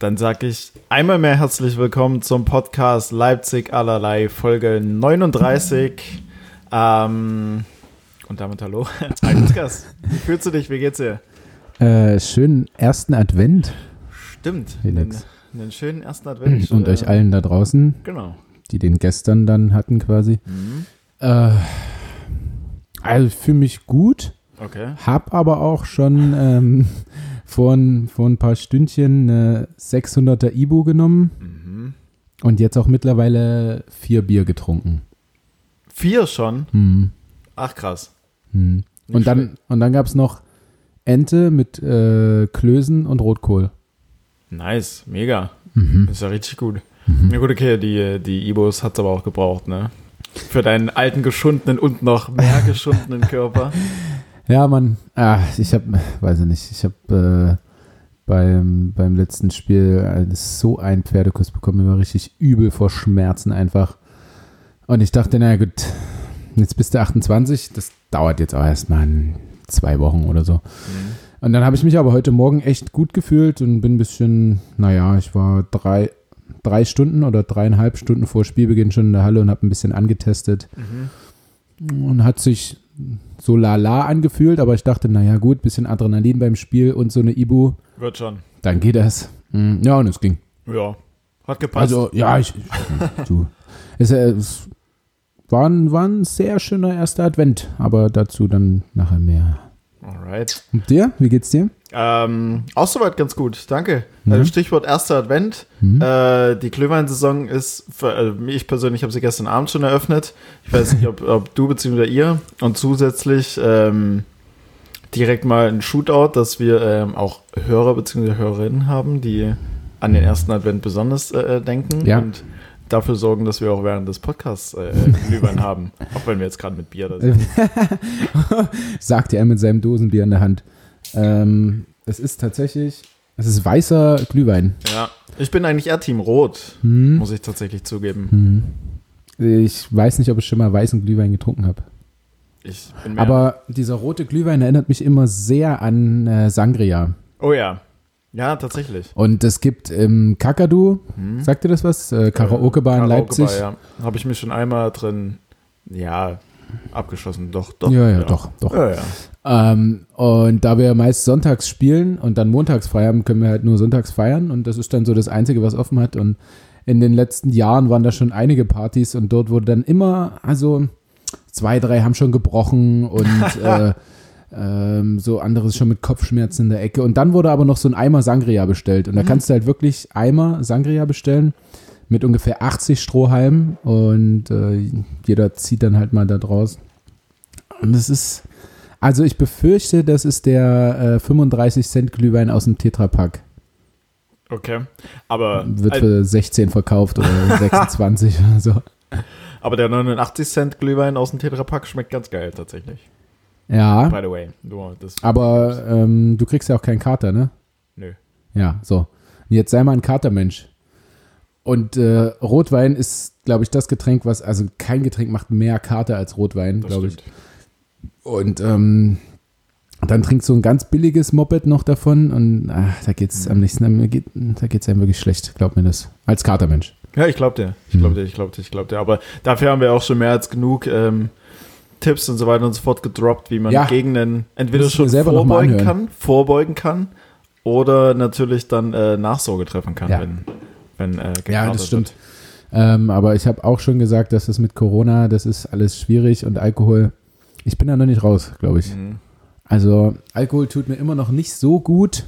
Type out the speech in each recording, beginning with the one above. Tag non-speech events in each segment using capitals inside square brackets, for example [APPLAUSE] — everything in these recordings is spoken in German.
Dann sage ich einmal mehr herzlich willkommen zum Podcast Leipzig allerlei, Folge 39. Ähm, und damit hallo. [LAUGHS] Hi Lukas, wie fühlst du dich? Wie geht's dir? Äh, schönen ersten Advent. Stimmt. Felix. Einen, einen schönen ersten Advent. [CLEARS THROAT] Und Äh, euch allen da draußen, Genau. die den gestern dann hatten quasi. Mhm. Äh, also ich fühle mich gut, Okay. hab aber auch schon ähm, vor, ein- vor ein paar Stündchen eine 600er Ibu genommen Mhm. und jetzt auch mittlerweile vier Bier getrunken. Vier schon? Hm. Ach krass. Hm. Nicht Und dann, und dann gab es noch Ente mit äh, Klößen und Rotkohl. Nice, mega. Mhm. Ist ja richtig gut. Na gut, okay, die, die Ibos hat's aber auch gebraucht, ne? Für deinen alten, geschundenen und noch mehr [LAUGHS] geschundenen Körper. Ja, Mann, ah, ich habe, weiß ich nicht, ich habe äh, beim, beim letzten Spiel äh, so einen Pferdekuss bekommen, mir war richtig übel vor Schmerzen einfach. Und ich dachte, naja gut, jetzt bist du 28, das dauert jetzt auch erstmal zwei Wochen oder so. Mhm. Und dann habe ich mich aber heute Morgen echt gut gefühlt und bin ein bisschen, naja, ich war drei, drei Stunden oder dreieinhalb Stunden vor Spielbeginn schon in der Halle und habe ein bisschen angetestet Mhm. und hat sich so lala angefühlt, aber ich dachte, naja gut, bisschen Adrenalin beim Spiel und so eine Ibu, Wird schon. dann geht das. Mm, Ja, und es ging. Ja. Hat gepasst. Also, ja, ich, ich du, es, äh, es war, ein, war ein sehr schöner erster Advent, aber dazu dann nachher mehr. Alright. Und dir? Wie geht's dir? Ähm, auch soweit ganz gut, danke. Mhm. Also Stichwort erster Advent. Mhm. Äh, die Glühwein-Saison ist, für, äh, ich persönlich habe sie gestern Abend schon eröffnet. Ich weiß nicht, ob, [LAUGHS] ob du bzw. ihr. Und zusätzlich ähm, direkt mal ein Shootout, dass wir ähm, auch Hörer bzw. Hörerinnen haben, die an den ersten Advent besonders äh, denken. Ja. Und dafür sorgen, dass wir auch während des Podcasts äh, Glühwein [LAUGHS] haben. Auch wenn wir jetzt gerade mit Bier da sind. [LAUGHS] sagte er mit seinem Dosenbier in der Hand. Ähm, es ist tatsächlich, es ist weißer Glühwein. Ja. Ich bin eigentlich eher Team Rot, Hm. muss ich tatsächlich zugeben. Hm. Ich weiß nicht, ob ich schon mal weißen Glühwein getrunken habe. Ich bin mehr Aber dieser rote Glühwein erinnert mich immer sehr an äh, Sangria. Oh ja. Ja, tatsächlich. Und es gibt im Kakadu, Hm. sagt ihr das was? Äh, Karaoke-Bar in Leipzig. Ja. Habe ich mich schon einmal drin, ja, abgeschossen. Doch, doch. Ja, ja, doch, doch. Ja, ja. Ähm, und da wir meist sonntags spielen und dann montags frei haben, können wir halt nur sonntags feiern. Und das ist dann so das Einzige, was offen hat. Und in den letzten Jahren waren da schon einige Partys und dort wurde dann immer, also zwei, drei haben schon gebrochen und [LAUGHS] äh, ähm, so anderes schon mit Kopfschmerzen in der Ecke. Und dann wurde aber noch so ein Eimer Sangria bestellt. Und da kannst du halt wirklich Eimer Sangria bestellen mit ungefähr 80 Strohhalmen und äh, jeder zieht dann halt mal da draus. Und es ist, also ich befürchte, das ist der äh, 35 Cent Glühwein aus dem Tetrapack. Okay. Aber, Wird für 16 verkauft oder [LAUGHS] 26 oder so. aber der 89 Cent Glühwein aus dem Tetrapack schmeckt ganz geil, tatsächlich. Ja, By the way. Das aber ähm, du kriegst ja auch keinen Kater, ne? Nö. Ja, so. Jetzt sei mal ein Katermensch. Und äh, Rotwein ist, glaube ich, das Getränk, was, also kein Getränk macht mehr Kater als Rotwein, glaube ich. Und ähm, dann trinkst du ein ganz billiges Moped noch davon und ach, da geht's am nächsten Tag, geht, da geht's einem wirklich schlecht, glaub mir das. Als Katermensch. Ja, ich glaube dir. Ich glaube dir, ich glaube dir, ich glaube dir. Aber dafür haben wir auch schon mehr als genug ähm, Tipps und so weiter und so fort gedroppt, wie man Ja. gegen einen entweder schon vorbeugen kann, vorbeugen kann oder natürlich dann äh, Nachsorge treffen kann, Ja. wenn, wenn äh, Ja, das stimmt. Ähm, aber ich habe auch schon gesagt, dass das mit Corona, das ist alles schwierig und Alkohol, ich bin da noch nicht raus, glaube ich. Wird. Mhm. Also Alkohol tut mir immer noch nicht so gut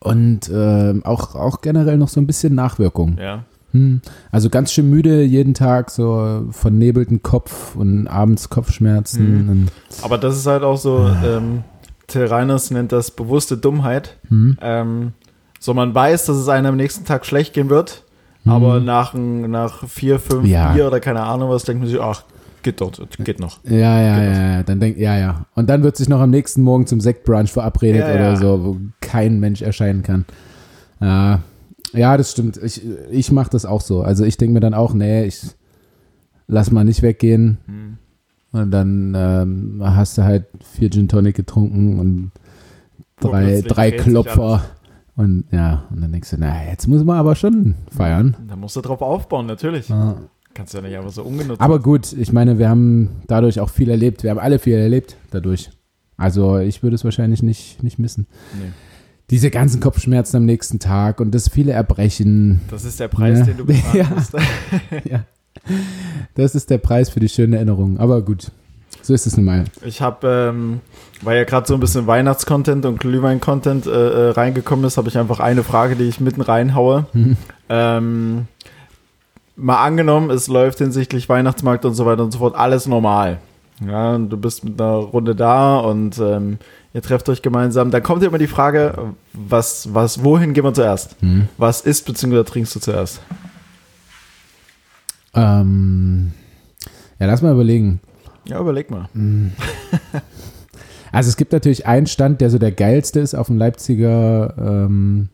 und ähm, auch, auch generell noch so ein bisschen Nachwirkung. Ja. Hm. Also ganz schön müde jeden Tag, so vernebelten Kopf und abends Kopfschmerzen. Und, Aber das ist halt auch so, ähm, Till Reiners nennt das bewusste Dummheit. hm. Ähm, so, man weiß, dass es einem am nächsten Tag schlecht gehen wird, Mhm. aber nach, nach vier, fünf Ja. Bier oder keine Ahnung was, denkt man sich, ach, geht doch, geht noch. Ja, ja, Geht ja, ja, dann denk, ja, ja. Und dann wird sich noch am nächsten Morgen zum Sektbrunch verabredet Ja, oder ja. so, wo kein Mensch erscheinen kann. Ja, ja das stimmt. Ich, ich mache das auch so. Also ich denke mir dann auch, nee, ich lass mal nicht weggehen. Hm. Und dann ähm, hast du halt vier Gin Tonic getrunken und drei, Plötzlich drei Klopfer Und ja, und dann denkst du, na, jetzt muss man aber schon feiern. Da musst du drauf aufbauen, natürlich. Ja. Kannst ja nicht einfach so ungenutzt. Aber gut, ich meine, wir haben dadurch auch viel erlebt. Wir haben alle viel erlebt dadurch. Also ich würde es wahrscheinlich nicht, nicht missen. Nee. Diese ganzen Kopfschmerzen am nächsten Tag und das viele Erbrechen. Das ist der Preis, Ja. den du bezahlen [LAUGHS] Ja. musst. [LAUGHS] ja. Das ist der Preis für die schönen Erinnerungen. Aber gut, so ist es nun mal. Ich habe, ähm, weil ja gerade so ein bisschen Weihnachtscontent und Glühwein-Content äh, äh, reingekommen ist, habe ich einfach eine Frage, die ich mitten reinhaue. [LAUGHS] ähm, mal angenommen, es läuft hinsichtlich Weihnachtsmarkt und so weiter und so fort alles normal. Ja, und du bist mit einer Runde da und ähm, ihr trefft euch gemeinsam. Dann kommt ja immer die Frage, was, was, wohin gehen wir zuerst? Hm. Was isst bzw. trinkst du zuerst? Ähm, ja, lass mal überlegen. Ja, überleg mal. [LAUGHS] Also es gibt natürlich einen Stand, der so der geilste ist auf dem Leipziger ähm,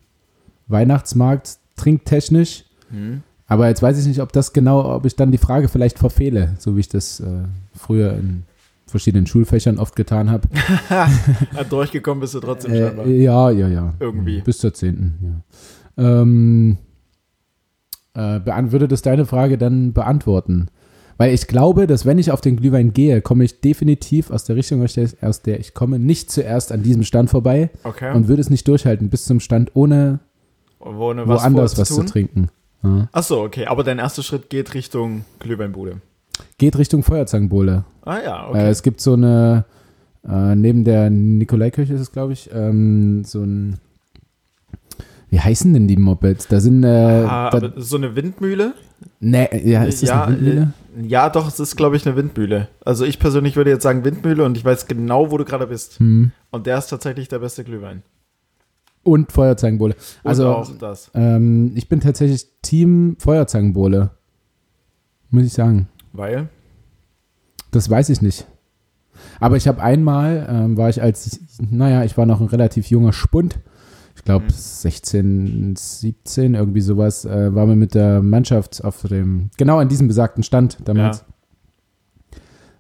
Weihnachtsmarkt, trinktechnisch. Hm. Aber jetzt weiß ich nicht, ob das genau, ob ich dann die Frage vielleicht verfehle, so wie ich das äh, früher in verschiedenen Schulfächern oft getan habe. [LAUGHS] Durchgekommen bist du trotzdem scheinbar. Äh, ja, ja, ja. Irgendwie. Bis zur 10. Ja. Ähm, äh, würde das deine Frage dann beantworten? Weil ich glaube, dass wenn ich auf den Glühwein gehe, komme ich definitiv aus der Richtung, aus der, ich komme, nicht zuerst an diesem Stand vorbei Okay. und würde es nicht durchhalten bis zum Stand, ohne Wo, ne, was woanders was zu trinken. Ja. Ach so, okay. Aber dein erster Schritt geht Richtung Glühweinbude. Geht Richtung Feuerzangenbowle. Ah ja, Äh, okay. es gibt so eine, äh, neben der Nikolaikirche ist es, glaube ich, ähm, so ein, wie heißen denn die Mopeds? Da sind, äh, ah, da, so eine Windmühle? ne, ja, ist das ja, eine Windmühle? äh, ja, doch, es ist, glaube ich, eine Windmühle. Also ich persönlich würde jetzt sagen Windmühle und ich weiß genau, wo du gerade bist. Hm. Und der ist tatsächlich der beste Glühwein. Und Feuerzangenbowle. Also, auch das. ähm, ich bin tatsächlich Team Feuerzangenbowle. Muss ich sagen. Weil? Das weiß ich nicht. Aber ich habe einmal, ähm, war ich als, naja, ich war noch ein relativ junger Spund. Ich glaube Mhm. 16, 17, irgendwie sowas, äh, waren wir mit der Mannschaft auf dem, genau an diesem besagten Stand damals.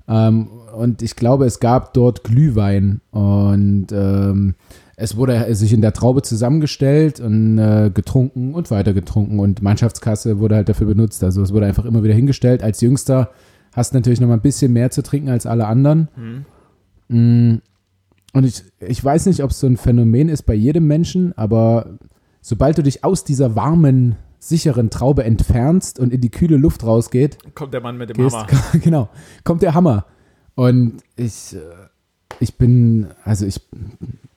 Ähm, und ich glaube, es gab dort Glühwein und ähm, es wurde sich in der Traube zusammengestellt und äh, getrunken und weiter getrunken und Mannschaftskasse wurde halt dafür benutzt. Also es wurde einfach immer wieder hingestellt. Als Jüngster hast natürlich noch mal ein bisschen mehr zu trinken als alle anderen. Hm. Mm, Und ich, ich weiß nicht, ob es so ein Phänomen ist bei jedem Menschen, aber sobald du dich aus dieser warmen, sicheren Traube entfernst und in die kühle Luft rausgeht, Kommt der Mann mit dem gehst, Hammer. [LAUGHS] genau, kommt der Hammer. Und ich, äh, ich bin, also ich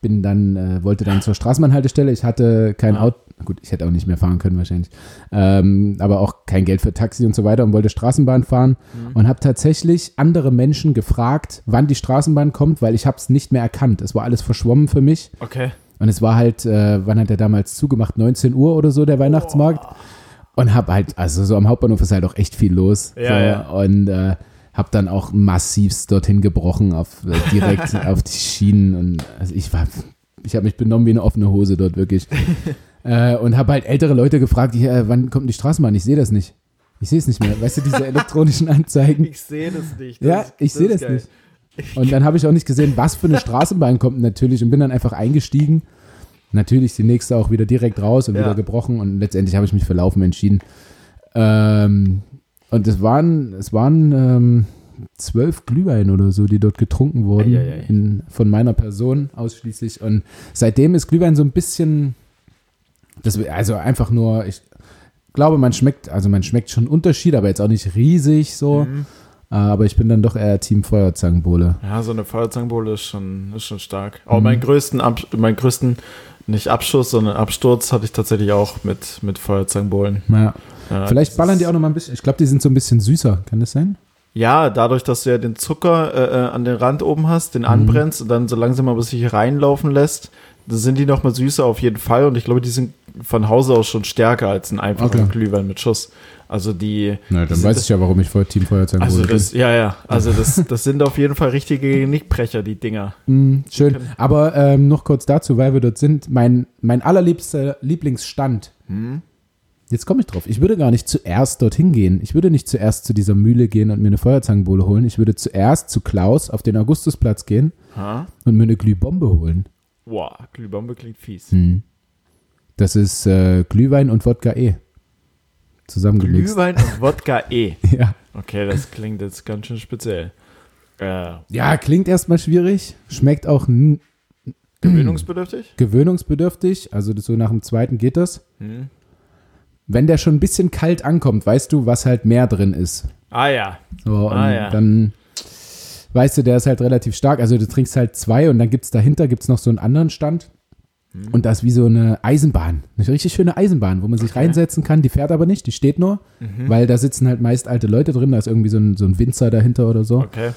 bin dann, äh, wollte dann zur Straßenbahnhaltestelle. Ich hatte kein. Auto, gut, ich hätte auch nicht mehr fahren können wahrscheinlich, ähm, aber auch kein Geld für Taxi und so weiter und wollte Straßenbahn fahren Mhm. und habe tatsächlich andere Menschen gefragt, wann die Straßenbahn kommt, weil ich habe es nicht mehr erkannt. Es war alles verschwommen für mich. Okay. Und es war halt, äh, wann hat er damals zugemacht? 19 Uhr oder so, der Weihnachtsmarkt. Und hab halt, also so am Hauptbahnhof ist halt auch echt viel los. Ja, so, ja. Und äh, hab dann auch massivst dorthin gebrochen, auf, äh, direkt [LAUGHS] auf die Schienen. Und also ich war, ich habe mich benommen wie eine offene Hose dort wirklich. [LAUGHS] äh, und habe halt ältere Leute gefragt, die, äh, wann kommt die Straßenbahn? Ich sehe das nicht. Ich sehe es nicht mehr. Weißt du, diese elektronischen Anzeigen? [LAUGHS] Ich sehe das nicht. Ja, ist- ich sehe das geil. nicht. Und dann habe ich auch nicht gesehen, was für eine Straßenbahn kommt natürlich und bin dann einfach eingestiegen. Natürlich die nächste auch wieder direkt raus und Ja. wieder gebrochen und letztendlich habe ich mich für Laufen entschieden. Ähm, und es waren, es waren ähm, zwölf Glühwein oder so, die dort getrunken wurden Eieiei. in, von meiner Person ausschließlich. Und seitdem ist Glühwein so ein bisschen, das, also einfach nur, ich glaube, man schmeckt, also man schmeckt schon Unterschied, aber jetzt auch nicht riesig so. Mhm. Äh, Aber ich bin dann doch eher Team Feuerzangenbowle. Ja, so eine Feuerzangenbowle ist schon, ist schon stark. Aber Mhm. meinen größten, Ab meinen größten, nicht Abschuss, sondern Absturz hatte ich tatsächlich auch mit, mit Feuerzangenbowlen. Ja. Ja, Vielleicht ballern die auch noch mal ein bisschen. Ich glaube, die sind so ein bisschen süßer. Kann das sein? Ja, dadurch, dass du ja den Zucker äh, äh, an den Rand oben hast, den Mhm. anbrennst und dann so langsam aber sich reinlaufen lässt, da sind die noch mal süßer auf jeden Fall. Und ich glaube, die sind von Hause aus schon stärker als ein einfacher Okay. Glühwein mit Schuss. Also die. Na, die dann sind weiß ich ja, warum ich voll Team Feuerzangenbowle Also bin. das, ja, ja. Also [LAUGHS] das, das sind auf jeden Fall richtige Genickbrecher, die Dinger. Mm, schön. Aber ähm, noch kurz dazu, weil wir dort sind. Mein, mein allerliebster Lieblingsstand. Hm? Jetzt komme ich drauf. Ich würde gar nicht zuerst dorthin gehen. Ich würde nicht zuerst zu dieser Mühle gehen und mir eine Feuerzangenbowle holen. Ich würde zuerst zu Klaus auf den Augustusplatz gehen Ha? und mir eine Glühbombe holen. Boah, Glühbombe klingt fies. Hm. Das ist äh, Glühwein und Wodka E. Zusammengemixt. Glühwein und Wodka E. [LAUGHS] Ja. Okay, das klingt jetzt ganz schön speziell. Äh, ja, klingt erstmal schwierig. Schmeckt auch gewöhnungsbedürftig? gewöhnungsbedürftig. Also so nach dem zweiten geht das. Hm. Wenn der schon ein bisschen kalt ankommt, weißt du, was halt mehr drin ist. Ah ja. So, und Ah, ja. dann weißt du, der ist halt relativ stark. Also du trinkst halt zwei und dann gibt es dahinter gibt's noch so einen anderen Stand. Hm. Und das ist wie so eine Eisenbahn. Eine richtig schöne Eisenbahn, wo man sich Okay. reinsetzen kann. Die fährt aber nicht, die steht nur, Mhm. weil da sitzen halt meist alte Leute drin. Da ist irgendwie so ein, so ein Winzer dahinter oder so. Okay.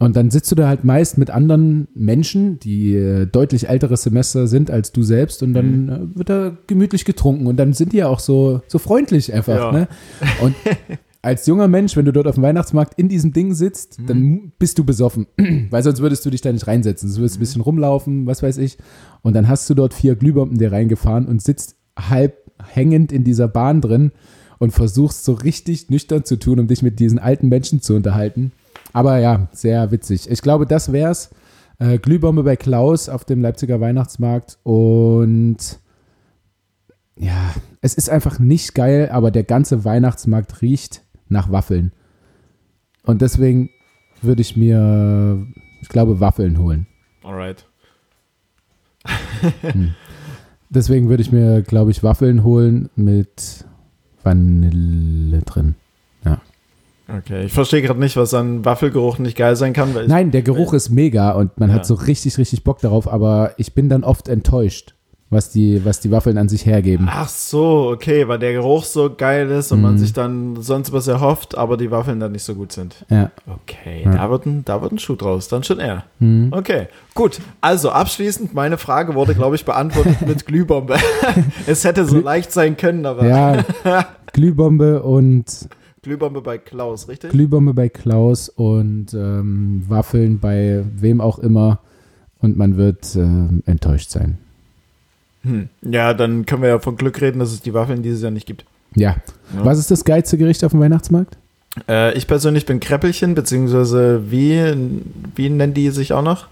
Und dann sitzt du da halt meist mit anderen Menschen, die äh, deutlich älteres Semester sind als du selbst und dann Mhm. äh, wird da gemütlich getrunken und dann sind die ja auch so, so freundlich einfach. Ja. Ne? Und [LAUGHS] als junger Mensch, wenn du dort auf dem Weihnachtsmarkt in diesem Ding sitzt, Mhm. dann bist du besoffen, [CLEARS THROAT] weil sonst würdest du dich da nicht reinsetzen. Du würdest Mhm. ein bisschen rumlaufen, was weiß ich. Und dann hast du dort vier Glühbomben dir reingefahren und sitzt halb hängend in dieser Bahn drin und versuchst so richtig nüchtern zu tun, um dich mit diesen alten Menschen zu unterhalten. Aber ja, sehr witzig. Ich glaube, das wär's. Äh, Glühbombe bei Klaus auf dem Leipziger Weihnachtsmarkt und ja, es ist einfach nicht geil, aber der ganze Weihnachtsmarkt riecht nach Waffeln. Und deswegen würde ich mir, ich glaube, Waffeln holen. Alright. Deswegen würde ich mir, glaube ich, Waffeln holen mit Vanille drin. Okay. Ich verstehe gerade nicht, was an Waffelgeruch nicht geil sein kann. Nein, der Geruch ist mega und man Ja. hat so richtig, richtig Bock darauf, aber ich bin dann oft enttäuscht, was die, was die Waffeln an sich hergeben. Ach so, okay, weil der Geruch so geil ist und man Mhm. sich dann sonst was erhofft, aber die Waffeln dann nicht so gut sind. Ja. Okay, Ja. da, wird ein, da wird ein Schuh draus, dann schon er. Mhm. Okay, gut. Also abschließend, meine Frage wurde, glaube ich, beantwortet mit [LAUGHS] Glühbombe. [LAUGHS] es hätte so leicht sein können, aber Ja, [LAUGHS] Glühbombe und Glühbombe bei Klaus, richtig? Glühbombe bei Klaus und ähm, Waffeln bei wem auch immer und man wird ähm, enttäuscht sein. Hm. Ja, dann können wir ja von Glück reden, dass es die Waffeln dieses Jahr nicht gibt. Ja. Ja. Was ist das geilste Gericht auf dem Weihnachtsmarkt? Äh, ich persönlich bin Kreppelchen, beziehungsweise wie, wie nennen die sich auch noch?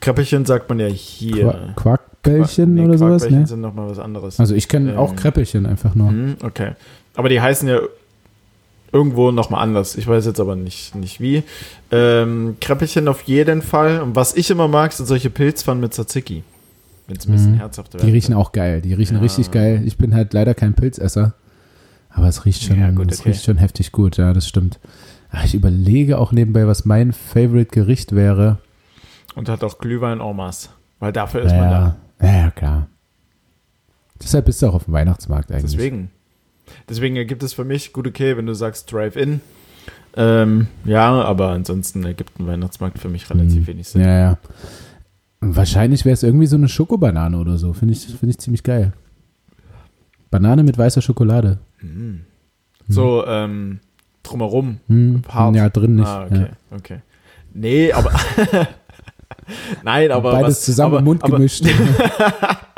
Kreppelchen sagt man ja hier. Qua Quarkbällchen Nee, oder sowas? Quarkbällchen Ne? sind nochmal was anderes. Also ich kenne Ähm, auch Kreppelchen einfach nur. Hm, okay. Aber die heißen ja irgendwo nochmal anders. Ich weiß jetzt aber nicht, nicht wie. Ähm, Kreppelchen auf jeden Fall. Und was ich immer mag, sind solche Pilzpfannen mit Tzatziki. Wenn es ein bisschen Mhm. herzhafter Die riechen auch geil. Die riechen Ja. richtig geil. Ich bin halt leider kein Pilzesser. Aber es riecht schon, Ja, gut, es okay. riecht schon heftig gut, ja, das stimmt. Ich überlege auch nebenbei, was mein Favorite Gericht wäre. Und hat auch Glühwein en masse. Weil dafür ist man Ja, da. ja, klar. Deshalb bist du auch auf dem Weihnachtsmarkt eigentlich. Deswegen. Deswegen ergibt es für mich gut okay, wenn du sagst Drive-In. Ähm, ja, aber ansonsten ergibt ein Weihnachtsmarkt für mich relativ Hm. wenig Sinn. Ja, ja. Wahrscheinlich wäre es irgendwie so eine Schokobanane oder so. Finde ich, find ich ziemlich geil. Banane mit weißer Schokolade. Hm. So, ähm, drumherum. Hm. Hart. Ja, drin nicht. Ah, okay, okay. Nee, aber. [LAUGHS] [LAUGHS] Nein, Ja. aber. Beides was, zusammen aber, im Mund aber, gemischt. [LAUGHS]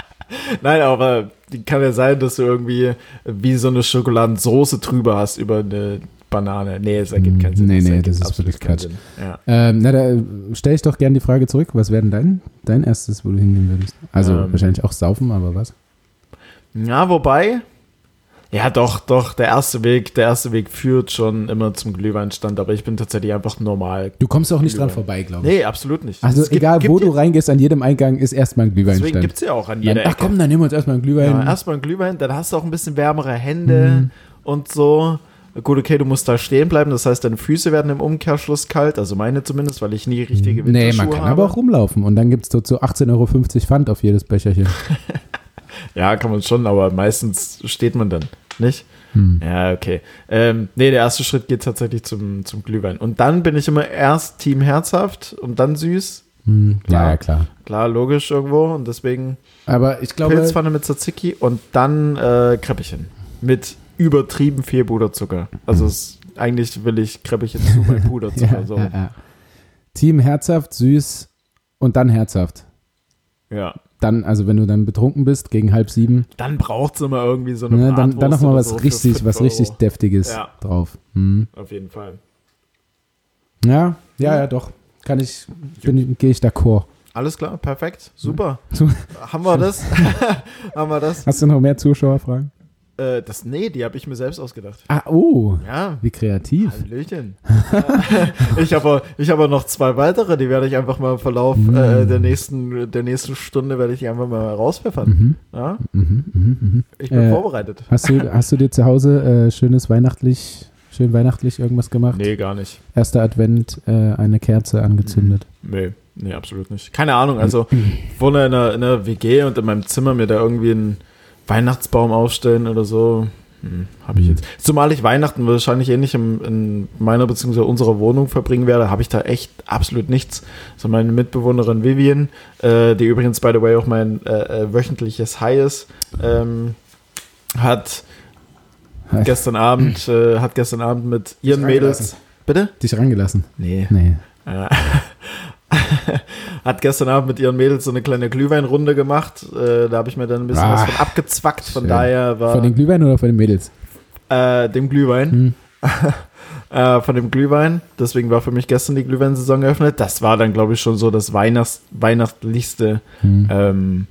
Nein, aber kann ja sein, dass du irgendwie wie so eine Schokoladensoße drüber hast über eine Banane. Nee, es ergibt keinen Sinn. Nee, nee, das ist wirklich Quatsch. Ja. ähm, na, da stelle ich doch gerne die Frage zurück. Was wäre denn dein, dein erstes, wo du hingehen würdest? Also Ähm. wahrscheinlich auch saufen, aber was? ja, wobei. Ja, doch, doch, der erste Weg, der erste Weg führt schon immer zum Glühweinstand, aber ich bin tatsächlich einfach normal. Du kommst auch nicht dran Glühwein. vorbei, glaube ich. Nee, absolut nicht. Also Es gibt- egal, wo gibt du reingehst, an jedem Eingang ist erstmal ein Deswegen Glühweinstand. gibt es ja auch an Dann, jeder ach Ecke. komm, dann nehmen wir uns erstmal einen Glühwein. Ja, erstmal ein Glühwein, dann hast du auch ein bisschen wärmere Hände Mhm. und so. Gut, okay, du musst da stehen bleiben, das heißt, deine Füße werden im Umkehrschluss kalt, also meine zumindest, weil ich nie richtige nee, Winterschuhe man kann habe. aber auch rumlaufen und dann gibt es dort so 18,50 Euro Pfand auf jedes Becherchen. [LAUGHS] Ja, kann man schon, aber meistens steht man dann, nicht? Hm. Ja, okay. Ähm, nee, der erste Schritt geht tatsächlich zum, zum Glühwein. Und dann bin ich immer erst Team herzhaft und dann süß. Hm. Klar. ja, klar. Klar, logisch irgendwo. Und deswegen Aber ich glaube, Pilzpfanne mit Tzatziki und dann äh, Kreppchen. Mit übertrieben viel Puderzucker. Also es, eigentlich will ich Kreppchen zu bei [LAUGHS] Puderzucker. ja, so. ja, ja. Team herzhaft, süß und dann herzhaft. Ja. Dann, also wenn du dann betrunken bist, gegen halb sieben, Dann braucht es immer irgendwie so eine ne, dann, Bratwurst dann nochmal was so richtig, was richtig Deftiges Ja. drauf. Hm. Auf jeden Fall. Ja, ja, ja, doch. Kann ich, bin, gehe ich d'accord. Alles klar, perfekt, super. [LAUGHS] Haben wir das? [LAUGHS] Haben wir das? Hast du noch mehr Zuschauerfragen? Äh, das? Nee, die habe ich mir selbst ausgedacht. Ah, oh, Ja, wie kreativ. Hallöchen. [LAUGHS] ich habe ich hab noch zwei weitere, die werde ich einfach mal im Verlauf Mm. äh, der, nächsten, der nächsten Stunde werde ich die einfach mal rauspfeffern. Mhm. Ja, Mhm, mhm, mhm. ich bin Äh, vorbereitet. Hast du, hast du dir zu Hause äh, schönes weihnachtlich, schön weihnachtlich irgendwas gemacht? Nee, gar nicht. Erster Advent, äh, eine Kerze angezündet. Nee, nee, absolut nicht. Keine Ahnung, also [CLEARS THROAT] ich wohne in einer, in einer WG und in meinem Zimmer mir da irgendwie einen Weihnachtsbaum aufstellen oder so. Hm, habe ich Hm. jetzt. Zumal ich Weihnachten wahrscheinlich eh nicht im, in meiner bzw. unserer Wohnung verbringen werde, habe ich da echt absolut nichts. So meine Mitbewohnerin Vivian, äh, die übrigens, by the way, auch mein äh, äh, wöchentliches High ist, ähm, hat Hi. gestern Abend, äh, hat gestern Abend mit ihren Mädels. Bitte? Dich rangelassen? Nee. Nee. [LAUGHS] [LAUGHS] Hat gestern Abend mit ihren Mädels so eine kleine Glühweinrunde gemacht. Äh, da habe ich mir dann ein bisschen Ah, was von abgezwackt. Von schön. daher war Von den Glühwein oder von den Mädels? äh, dem Glühwein. Hm. [LAUGHS] äh, von dem Glühwein. Deswegen war für mich gestern die Glühweinsaison eröffnet. Das war dann, glaube ich, schon so das Weihnachts weihnachtlichste, Hm. ähm,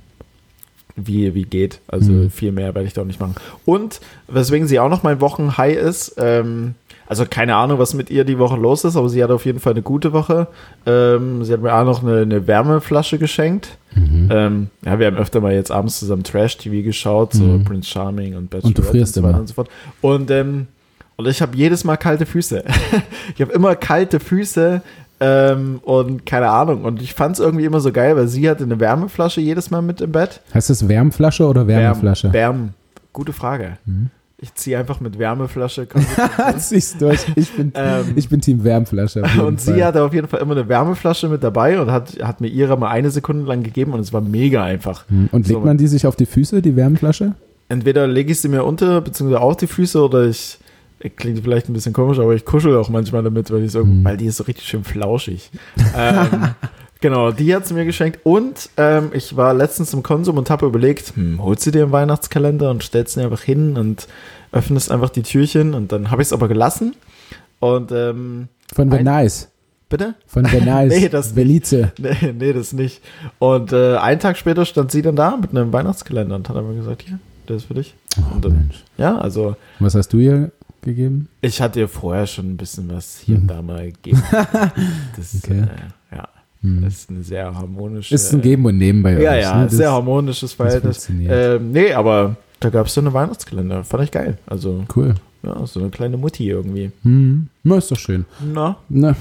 wie, wie geht. Also Mhm. viel mehr werde ich da auch nicht machen. Und weswegen sie auch noch mein Wochenhigh ist, ähm, also keine Ahnung, was mit ihr die Woche los ist, aber sie hat auf jeden Fall eine gute Woche. Ähm, sie hat mir auch noch eine, eine Wärmeflasche geschenkt. Mhm. Ähm, ja, wir haben öfter mal jetzt abends zusammen Trash-TV geschaut, so Mhm. Prince Charming und Und du frierst so weiter immer. und so fort. Und, ähm, und ich habe jedes Mal kalte Füße. [LAUGHS] ich habe immer kalte Füße ähm, und keine Ahnung. Und ich fand es irgendwie immer so geil, weil sie hatte eine Wärmeflasche jedes Mal mit im Bett. Heißt das Wärmflasche oder Wärmeflasche? Wärm. Wärm. Gute Frage. Mhm. Ich ziehe einfach mit Wärmeflasche. [LAUGHS] Ziehst durch. Ich bin, Ähm, ich bin Team Wärmflasche. und sie Fall. hatte auf jeden Fall immer eine Wärmeflasche mit dabei und hat, hat mir ihre mal eine Sekunde lang gegeben und es war mega einfach. Hm. Und legt so- man die sich auf die Füße, die Wärmflasche? Entweder lege ich sie mir unter, beziehungsweise auf die Füße oder ich, klingt vielleicht ein bisschen komisch, aber ich kuschel auch manchmal damit, weil, ich so, Mhm. weil die ist so richtig schön flauschig. ähm, [LAUGHS] genau, die hat sie mir geschenkt und ähm, ich war letztens im Konsum und habe überlegt, hm, holst du dir einen Weihnachtskalender und stellst ihn einfach hin und öffnest einfach die Türchen und dann habe ich es aber gelassen und ähm, Von Ein- Venice. bitte? Von [LAUGHS] Venice. Nee, das. Venice. Nee, nee, das nicht. Und äh, einen Tag später stand sie dann da mit einem Weihnachtskalender und hat aber gesagt, hier, der ist für dich. Oh, Und dann- Mensch. Ja, also Was hast du ihr gegeben? ich hatte ihr vorher schon ein bisschen was hier Mhm. und da mal gegeben. [LAUGHS] Das ist, Okay. äh, ja, Hm. das ist eine sehr harmonische. Ist ein Geben und Nehmen bei Ja, euch. ja, ne? Das- sehr harmonisches das Verhältnis. Ähm, nee, aber da gab es so eine Weihnachtskalender. Fand ich geil. Also, Cool. ja, so eine kleine Mutti irgendwie. Hm. Na, ist doch schön. Na, Na,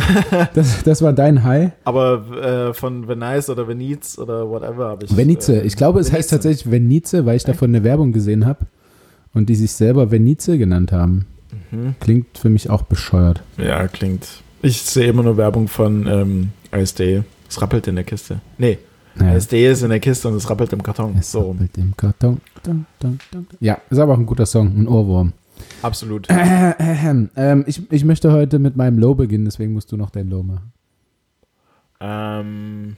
[LAUGHS] das, das war dein High. aber äh, von Venice oder Venice oder whatever habe ich. Venice. äh, Ich glaube, es heißt Venice. tatsächlich Venice, weil ich davon eine Werbung gesehen habe und die sich selber Venice genannt haben. Mhm. Klingt für mich auch bescheuert. Ja, klingt. Ich sehe immer nur Werbung von ähm, ISD. Es rappelt in der Kiste. Nee, Naja, ISD ist in der Kiste und es rappelt im Karton. es so, rappelt im Karton. Dun, dun, dun. Ja, ist aber auch ein guter Song, ein Ohrwurm. absolut. Äh, [CLEARS THROAT] äh, ähm, ich, ich möchte heute mit meinem Low beginnen, deswegen musst du noch dein Low machen. ähm,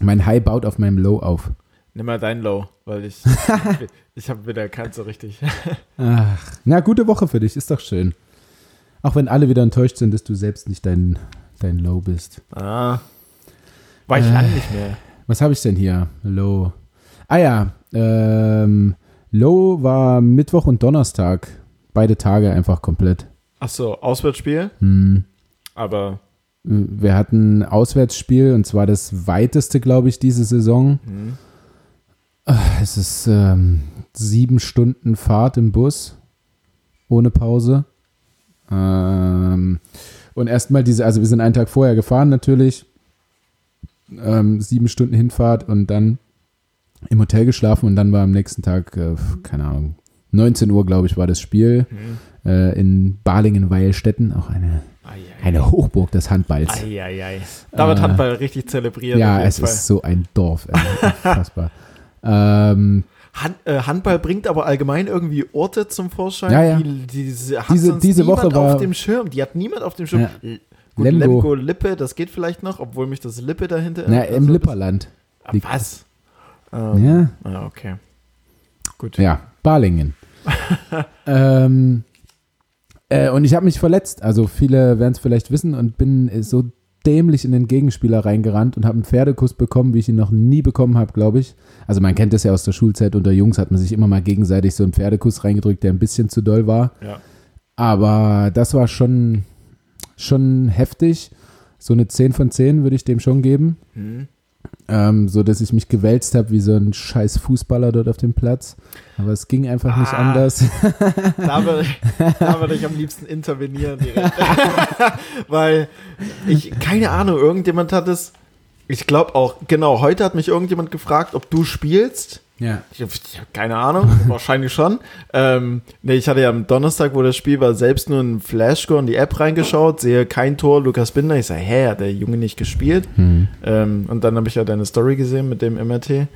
Mein High baut auf meinem Low auf. Nimm mal dein Low, weil ich, [LAUGHS] ich habe wieder keins so richtig. Ach, na, gute Woche für dich, ist doch schön. Auch wenn alle wieder enttäuscht sind, dass du selbst nicht dein, dein Low bist. Ah, war ich Äh. lange nicht mehr. Was habe ich denn hier? Low. Ah ja, ähm, Low war Mittwoch und Donnerstag. Beide Tage einfach komplett. Ach so, Auswärtsspiel, Hm. aber Wir hatten ein Auswärtsspiel und zwar das weiteste, glaube ich, diese Saison. hm, Es ist ähm, sieben Stunden Fahrt im Bus ohne Pause. Ähm, und erstmal diese, also wir sind einen Tag vorher gefahren natürlich. Ähm, sieben Stunden Hinfahrt und dann im Hotel geschlafen und dann war am nächsten Tag, äh, keine Ahnung, 19 Uhr, glaube ich, war das Spiel hm. äh, in Balingen-Weilstätten, auch eine, eine Hochburg des Handballs. Da wird Äh, Handball richtig zelebriert. ja, es ist so ein Dorf, ey, [LAUGHS] unfassbar. Ähm, Hand, äh, Handball bringt aber allgemein irgendwie Orte zum Vorschein. Ja, ja. Die, diese, hat Diese- diese niemand Woche war- auf dem Schirm. Die hat niemand auf dem Schirm. Ja. Gut, Lemgo. Lemgo. Lippe, das geht vielleicht noch, obwohl mich das Lippe dahinter. na, also im Lipperland. Ah, was? Ähm, Ja, Ah, okay. Gut. ja, Balingen. [LAUGHS] ähm, äh, und ich habe mich verletzt. Also viele werden es vielleicht wissen und bin so dämlich in den Gegenspieler reingerannt und habe einen Pferdekuss bekommen, wie ich ihn noch nie bekommen habe, glaube ich. Also man kennt das ja aus der Schulzeit, unter Jungs hat man sich immer mal gegenseitig so einen Pferdekuss reingedrückt, der ein bisschen zu doll war. Ja. Aber das war schon, schon heftig. So eine 10 von 10 würde ich dem schon geben. Hm. Ähm, so dass ich mich gewälzt habe wie so ein scheiß Fußballer dort auf dem Platz. Aber es ging einfach nicht Ah. anders. [LAUGHS] Da würde da würd ich am liebsten intervenieren direkt. [LAUGHS] Weil ich, keine Ahnung, irgendjemand hat es, ich glaube auch, genau, heute hat mich irgendjemand gefragt, ob du spielst. Ja. Ich habe hab keine Ahnung, [LAUGHS] wahrscheinlich schon. Ähm, nee, ich hatte ja am Donnerstag, wo das Spiel war, selbst nur ein Flashscore in die App reingeschaut, sehe kein Tor, Lukas Binder. Ich sage, hä, hat der Junge nicht gespielt? Hm. Ähm, und dann habe ich ja deine Story gesehen mit dem MRT.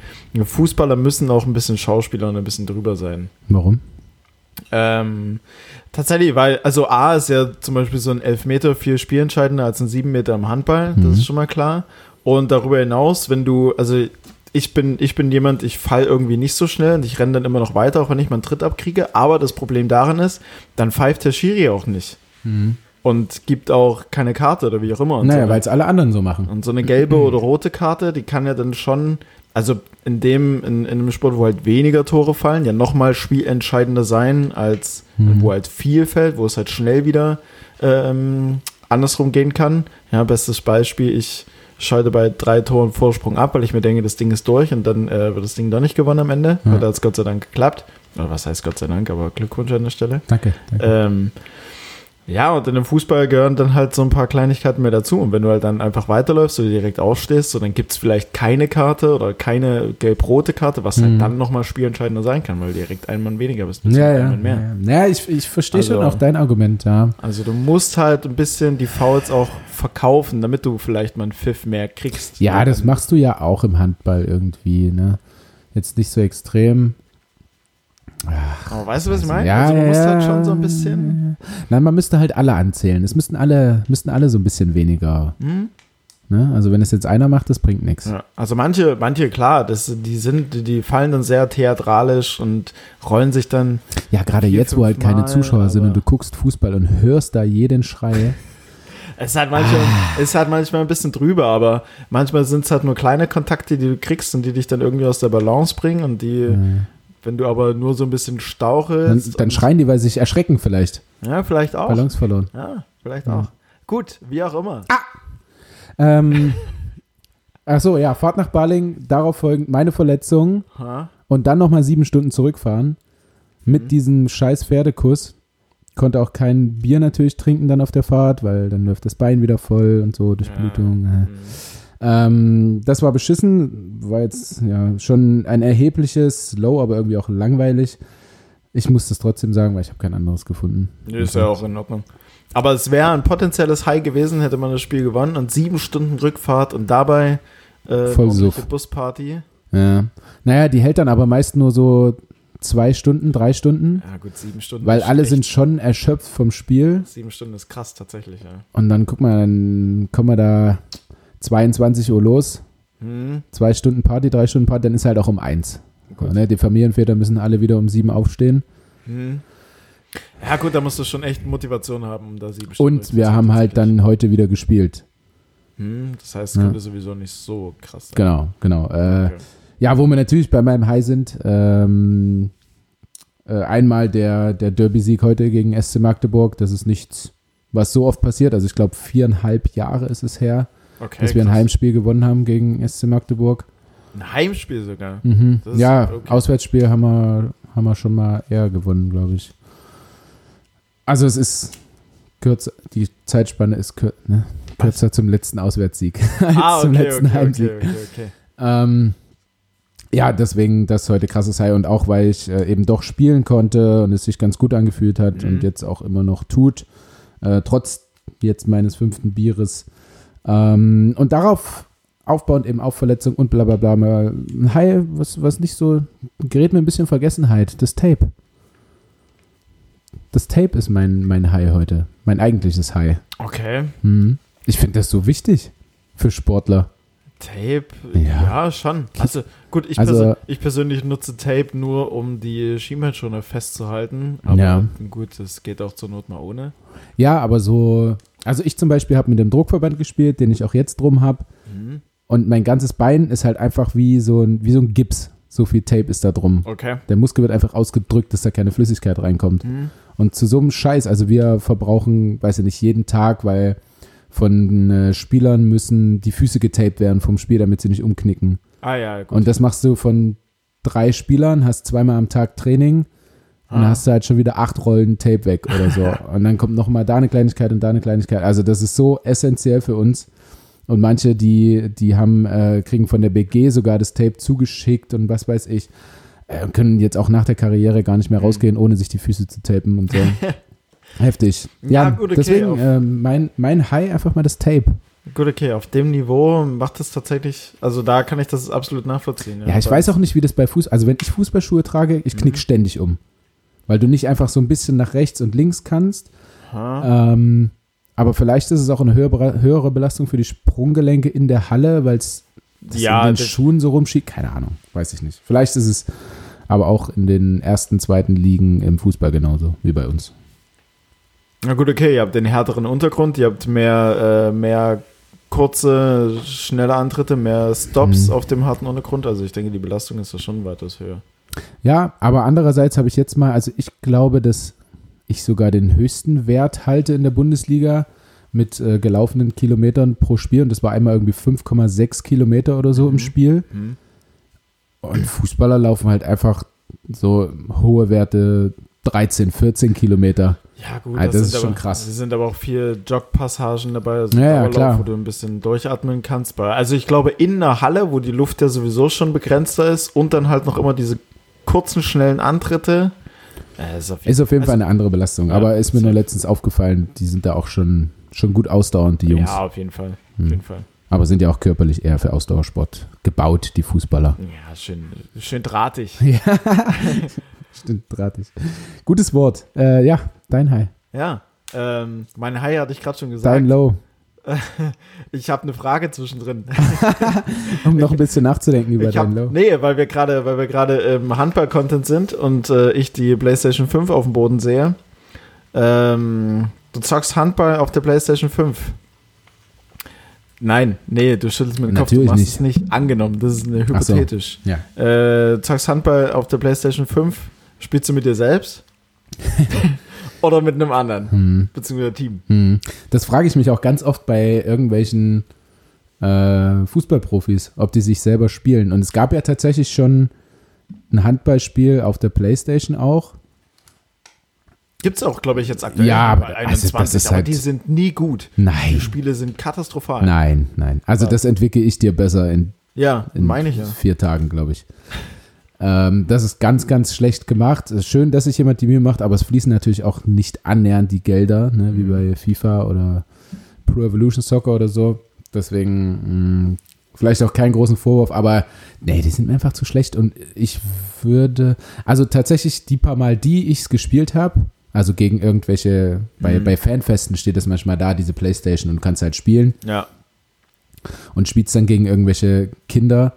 Fußballer müssen auch ein bisschen Schauspieler und ein bisschen drüber sein. Warum? Ähm, tatsächlich, weil, also A ist ja zum Beispiel so ein Elfmeter viel spielentscheidender als ein sieben Meter im Handball, das Mhm. ist schon mal klar. Und darüber hinaus, wenn du, also ich bin, ich bin jemand, ich fall irgendwie nicht so schnell und ich renne dann immer noch weiter, auch wenn ich meinen Tritt abkriege. Aber das Problem darin ist, dann pfeift der Schiri auch nicht und gibt auch keine Karte oder wie auch immer. Und Naja, so, weil es alle anderen so machen. und so eine gelbe [CLEARS THROAT] oder rote Karte, die kann ja dann schon, also in dem, in, in einem Sport, wo halt weniger Tore fallen, ja nochmal spielentscheidender sein, als Mhm. wo halt viel fällt, wo es halt schnell wieder ähm, andersrum gehen kann. Ja, bestes Beispiel, ich schalte bei drei Toren Vorsprung ab, weil ich mir denke, das Ding ist durch und dann äh, wird das Ding doch nicht gewonnen am Ende, Ja. hat es Gott sei Dank geklappt. Oder was heißt Gott sei Dank, aber Glückwunsch an der Stelle. Danke. danke. Ähm, ja, und in dem Fußball gehören dann halt so ein paar Kleinigkeiten mehr dazu. Und wenn du halt dann einfach weiterläufst oder direkt aufstehst, so dann gibt es vielleicht keine Karte oder keine gelb-rote Karte, was Mhm. halt dann nochmal spielentscheidender sein kann, weil du direkt ein Mann weniger bist. ja, ja. Mann mehr. ja. ja ich, ich verstehe schon Also- auch dein Argument, ja. Also du musst halt ein bisschen die Fouls auch verkaufen, damit du vielleicht mal einen Pfiff mehr kriegst. Ja, das machst du ja auch im Handball irgendwie, ne? Jetzt nicht so extrem. Aber weißt du, was ich meine? Ja, also musst ja. halt schon so ein bisschen. Nein, man müsste halt alle anzählen. Es müssten alle, müssten alle so ein bisschen weniger. Hm? Ne? Also wenn es jetzt einer macht, das bringt nichts. Ja, also manche, manche, klar, das, die sind, die- fallen dann sehr theatralisch und rollen sich dann Ja, gerade Vier, jetzt, wo halt keine Mal, Zuschauer sind und du guckst Fußball und hörst da jeden Schrei. [LAUGHS] Es ist halt manchmal, Ah. ist halt manchmal ein bisschen drüber, aber manchmal sind es halt nur kleine Kontakte, die du kriegst und die dich dann irgendwie aus der Balance bringen und die, wenn du aber nur so ein bisschen Dann, stauchelst. dann und- schreien die, weil sie sich erschrecken vielleicht. Ja, vielleicht auch. Balance verloren. Ja, vielleicht Ja. auch. Gut, wie auch immer. Ähm, ach so, ja, Fahrt nach Baling, darauf folgend meine Verletzung Ha? und dann nochmal sieben Stunden zurückfahren mit Mhm. diesem scheiß Pferdekuss. Konnte auch kein Bier natürlich trinken dann auf der Fahrt, weil dann läuft das Bein wieder voll und so, Durchblutung. Mhm. Ähm, das war beschissen, war jetzt ja schon ein erhebliches Low, aber irgendwie auch langweilig. Ich muss das trotzdem sagen, weil ich habe kein anderes gefunden. Nee, ist ja auch in Ordnung. Aber es wäre ein potenzielles High gewesen, hätte man das Spiel gewonnen und sieben Stunden Rückfahrt und dabei äh, Voll Suff. Busparty. Ja. Naja, die hält dann aber meist nur so zwei Stunden, drei Stunden, Ja gut, sieben Stunden. weil alle sind schon erschöpft vom Spiel. Sieben Stunden ist krass tatsächlich, ja. Und dann guck mal, dann kommen wir da 22 Uhr los, Hm, zwei Stunden Party, drei Stunden Party, dann ist halt auch um eins. Gut. ne? Die Familienväter müssen alle wieder um sieben aufstehen. Hm. Ja gut, da musst du schon echt Motivation haben, um da sieben Stunden Und wir haben halt dann heute wieder gespielt. Hm, das heißt, es Ja. könnte sowieso nicht so krass sein. Genau, genau. Äh, Okay. Ja, wo wir natürlich bei meinem High sind. Ähm, äh, einmal der, der Derby-Sieg heute gegen SC Magdeburg. Das ist nichts, was so oft passiert. Also ich glaube, viereinhalb Jahre ist es her, Okay, dass wir ein. Heimspiel gewonnen haben gegen SC Magdeburg. Ein Heimspiel sogar. Mhm. Ja, okay. Auswärtsspiel haben wir, haben wir schon mal eher gewonnen, glaube ich. Also es ist kürzer, die Zeitspanne ist kür ne? kürzer zum letzten Auswärtssieg [LAUGHS] als Ah, zum okay, letzten okay, Heimsieg. Ähm, ja, deswegen das heute krasses High und auch weil ich äh, eben doch spielen konnte und es sich ganz gut angefühlt hat Mhm. und jetzt auch immer noch tut, äh, trotz jetzt meines fünften Bieres. Ähm, und darauf aufbauend eben auf Verletzung und bla bla bla. Ein High, was, was nicht so, gerät mir ein bisschen Vergessenheit, das Tape. Das Tape ist mein, mein High heute, mein eigentliches High. Okay. Mhm. Ich finde das so wichtig für Sportler. Tape, Ja. ja, schon. Also gut, ich, Also- perso ich persönlich nutze Tape nur, um die Schienbeinschoner festzuhalten. Aber Ja. gut, das geht auch zur Not mal ohne. Ja, aber so, Also ich zum Beispiel habe mit dem Druckverband gespielt, den ich auch jetzt drum habe. Mhm. Und mein ganzes Bein ist halt einfach wie so ein, wie so ein Gips. So viel Tape ist da drum. Okay. Der Muskel wird einfach ausgedrückt, dass da keine Flüssigkeit reinkommt. Mhm. Und zu so einem Scheiß, also wir verbrauchen, weiß ich nicht, jeden Tag, weil von äh, Spielern müssen die Füße getaped werden vom Spiel, damit sie nicht umknicken. Ah ja, gut. Und das machst du von drei Spielern, hast zweimal am Tag Training und dann Ah. hast du halt schon wieder acht Rollen Tape weg oder so. [LAUGHS] und dann kommt noch mal da eine Kleinigkeit und da eine Kleinigkeit. Also das ist so essentiell für uns. Und manche, die, die haben, äh, kriegen von der BG sogar das Tape zugeschickt und was weiß ich. Äh, können jetzt auch nach der Karriere gar nicht mehr rausgehen, ohne sich die Füße zu tapen und so. [LAUGHS] Heftig. Ja, Ja, gut, okay, deswegen ähm, mein, mein High einfach mal das Tape. Gut, okay, auf dem Niveau macht es tatsächlich, also da kann ich das absolut nachvollziehen. Ja, ich weiß auch nicht, wie das bei Fuß, also wenn ich Fußballschuhe trage, ich knick Mhm. ständig um. Weil du nicht einfach so ein bisschen nach rechts und links kannst. Ähm, aber vielleicht ist es auch eine höhere, Belastung für die Sprunggelenke in der Halle, weil es Ja, in den Schuhen so rumschiebt. Keine Ahnung, weiß ich nicht. Vielleicht ist es aber auch in den ersten, zweiten Ligen im Fußball genauso wie bei uns. Na gut, okay, ihr habt den härteren Untergrund, ihr habt mehr, äh, mehr kurze, schnelle Antritte, mehr Stops Mhm. auf dem harten Untergrund. Also ich denke, die Belastung ist da schon weitaus höher. Ja, aber andererseits habe ich jetzt mal, also ich glaube, dass ich sogar den höchsten Wert halte in der Bundesliga mit äh, gelaufenen Kilometern pro Spiel und das war einmal irgendwie 5,6 Kilometer oder so Mhm. im Spiel. Hm. Und Fußballer laufen halt einfach so hohe Werte 13, 14 Kilometer. Ja, gut, Ah, das ist sind schon aber, krass. Es sind aber auch viele Jogpassagen dabei, also Ja, ja, klar. wo du ein bisschen durchatmen kannst. Also ich glaube, in einer Halle, wo die Luft ja sowieso schon begrenzter ist und dann halt noch immer diese kurzen, schnellen Antritte. Äh, ist auf jeden Ist auf jeden Also- Fall eine andere Belastung, Ja, aber ist mir nur letztens aufgefallen, die sind da auch schon, schon gut ausdauernd, die Jungs. Ja, auf jeden Fall. Auf Hm. jeden Fall. Aber sind ja auch körperlich eher für Ausdauersport gebaut, die Fußballer. Ja, schön, schön drahtig. [LAUGHS] Ja, stimmt, drahtig. Gutes Wort. Äh, ja, dein High. Ja, ähm, mein High hatte ich gerade schon gesagt. Dein Low. [LAUGHS] Ich habe eine Frage zwischendrin. [LAUGHS] Um noch ein bisschen nachzudenken über Ich hab, dein Low. nee, weil wir gerade, weil wir gerade im Handball-Content sind und äh, ich die PlayStation 5 auf dem Boden sehe. Ähm, du zockst Handball auf der PlayStation 5. Nein, nee, du schüttelst mit dem Kopf, du machst nicht. es nicht. Angenommen, das ist eine Ach so. hypothetisch. Ja. Äh, zockst Handball auf der PlayStation 5, spielst du mit dir selbst? [LAUGHS] Oder mit einem anderen? Hm, Beziehungsweise Team. hm. Das frage ich mich auch ganz oft bei irgendwelchen äh, Fußballprofis, ob die sich selber spielen. Und es gab ja tatsächlich schon ein Handballspiel auf der Playstation auch. Gibt es auch, glaube ich, jetzt aktuell Ja, bei aber also das ist aber halt- die sind nie gut. Nein. Die Spiele sind katastrophal. Nein, nein. Also Ja. das entwickle ich dir besser in, Ja, in meine ich ja. vier Tagen, glaube ich. Ähm, das ist ganz, ganz schlecht gemacht. Es ist schön, dass sich jemand die Mühe macht, aber es fließen natürlich auch nicht annähernd die Gelder, ne, wie bei FIFA oder Pro Evolution Soccer oder so. Deswegen mh, vielleicht auch keinen großen Vorwurf, aber nee, die sind mir einfach zu schlecht und ich würde, also tatsächlich die paar Mal, die ich es gespielt habe, also gegen irgendwelche, bei, Mhm. bei Fanfesten steht es manchmal da, diese Playstation und kannst halt spielen Ja. und spielst dann gegen irgendwelche Kinder.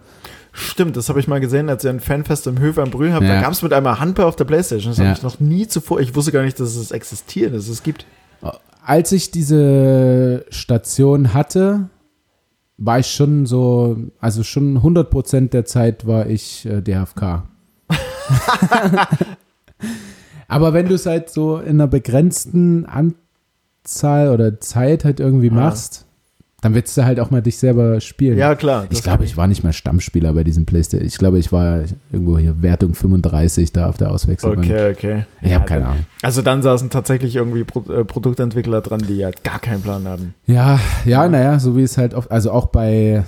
Stimmt, das habe ich mal gesehen, als ihr ein Fanfest im Höfe am Brühl habt. Da Ja. gab es mit einmal Handball auf der Playstation. Das Ja. habe ich noch nie zuvor. Ich wusste gar nicht, dass es existiert, dass es gibt. Als ich diese Station hatte, war ich schon so, also schon 100% der Zeit war ich äh, DHFK. [LAUGHS] Aber wenn du es halt so in einer begrenzten Anzahl oder Zeit halt irgendwie Ah. machst, dann willst du halt auch mal dich selber spielen. Ja, klar. ich glaube, ich war nicht mal Stammspieler bei diesem Playstation. Ich glaube, ich war irgendwo hier Wertung 35 da auf der Auswechslung. Okay, okay. Ich Ja, habe keine Ahnung. Also dann saßen tatsächlich irgendwie Pro äh, Produktentwickler dran, die halt gar keinen Plan haben. Ja, ja, naja, so wie es halt oft, also auch bei,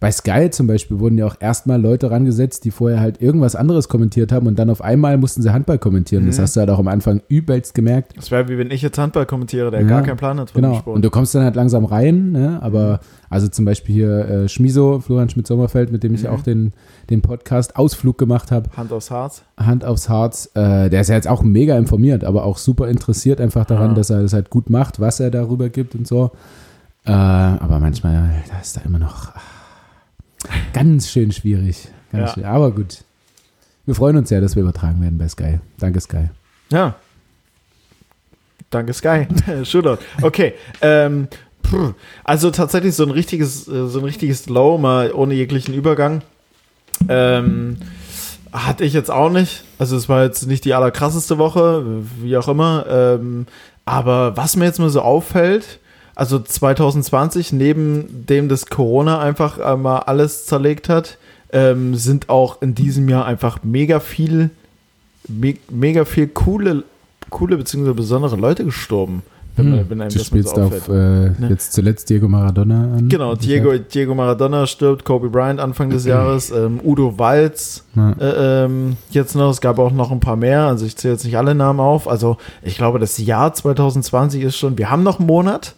bei Sky zum Beispiel wurden ja auch erstmal Leute rangesetzt, die vorher halt irgendwas anderes kommentiert haben und dann auf einmal mussten sie Handball kommentieren. Das Mhm. hast du halt auch am Anfang übelst gemerkt. Das wäre wie wenn ich jetzt Handball kommentiere, der Ja, gar keinen Plan hat von dem Genau. Sport. Und du kommst dann halt langsam rein, ne? aber also zum Beispiel hier äh, Schmiso, Florian Schmidt-Sommerfeld, mit dem ich Mhm. auch den, den Podcast Ausflug gemacht habe, Hand aufs Harz. Hand aufs Harz, äh, der ist ja jetzt auch mega informiert, aber auch super interessiert einfach daran, Ah. dass er das halt gut macht, was er darüber gibt und so. Äh, aber manchmal, da ist da immer noch ah, ganz schön schwierig. Ganz Ja. schön. Aber gut. Wir freuen uns ja, dass wir übertragen werden bei Sky. Danke, Sky. Ja. danke Sky. [LAUGHS] Shootout. Okay. Ähm, also tatsächlich so ein richtiges, äh, so ein richtiges Low, mal ohne jeglichen Übergang. Ähm, hatte ich jetzt auch nicht. Also es war jetzt nicht die allerkrasseste Woche, wie auch immer. Ähm, aber was mir jetzt mal so auffällt, also 2020, neben dem das Corona einfach einmal alles zerlegt hat, ähm, sind auch in diesem Jahr einfach mega viel, me mega viel coole, coole bzw. besondere Leute gestorben. Wenn, man, wenn einem du das spielst so auf äh, Ne? jetzt zuletzt Diego Maradona an. Genau, Diego, Diego Maradona stirbt, Kobe Bryant Anfang des Jahres, ähm, Udo Walz Ja. äh, ähm, jetzt noch, es gab auch noch ein paar mehr, also ich zähle jetzt nicht alle Namen auf. Also ich glaube, das Jahr 2020 ist schon, wir haben noch einen Monat,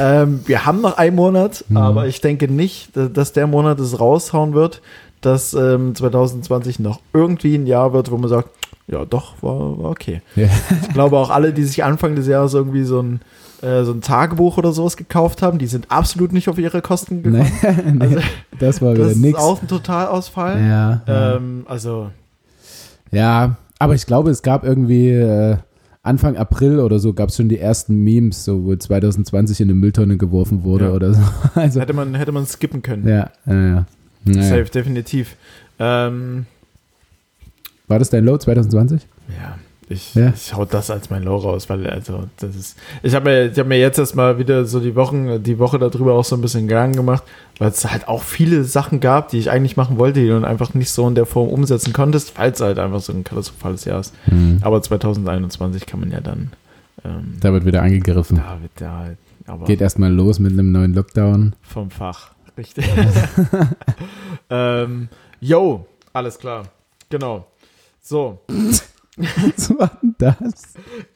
ähm, wir haben noch einen Monat, Mhm. aber ich denke nicht, dass- der Monat es raushauen wird, dass ähm, 2020 noch irgendwie ein Jahr wird, wo man sagt, ja doch, war, war okay. Ja. Ich glaube auch alle, die sich Anfang des Jahres irgendwie so ein, äh, so ein Tagebuch oder sowas gekauft haben, die sind absolut nicht auf ihre Kosten gekommen. [LAUGHS] Nee, Also, das war wieder das ist auch ein Totalausfall. Ja, ja. Ähm, also, ja, aber ich glaube, es gab irgendwie äh, Anfang April oder so gab es schon die ersten Memes, so wo 2020 in eine Mülltonne geworfen wurde Ja. oder so. [LAUGHS] Also, hätte man, hätte man skippen können. ja, ja, ja. Naja. Safe, definitiv. Ähm, War das dein Low 2020? ja, ich, Ja. ich hau das als mein Low raus, weil also das ist. Ich habe mir, ich hab mir jetzt erstmal wieder so die Wochen, die Woche darüber auch so ein bisschen Gedanken gemacht, weil es halt auch viele Sachen gab, die ich eigentlich machen wollte, die du dann einfach nicht so in der Form umsetzen konntest, weil es halt einfach so ein katastrophales Jahr ist. Hm. Aber 2021 kann man ja dann. Ähm, Da wird wieder angegriffen. da wird der halt. Aber Geht erstmal los mit einem neuen Lockdown. vom Fach. Richtig. [LAUGHS] [LAUGHS] ähm, yo, alles klar. Genau. So, [LAUGHS] [LAUGHS] Was war denn das?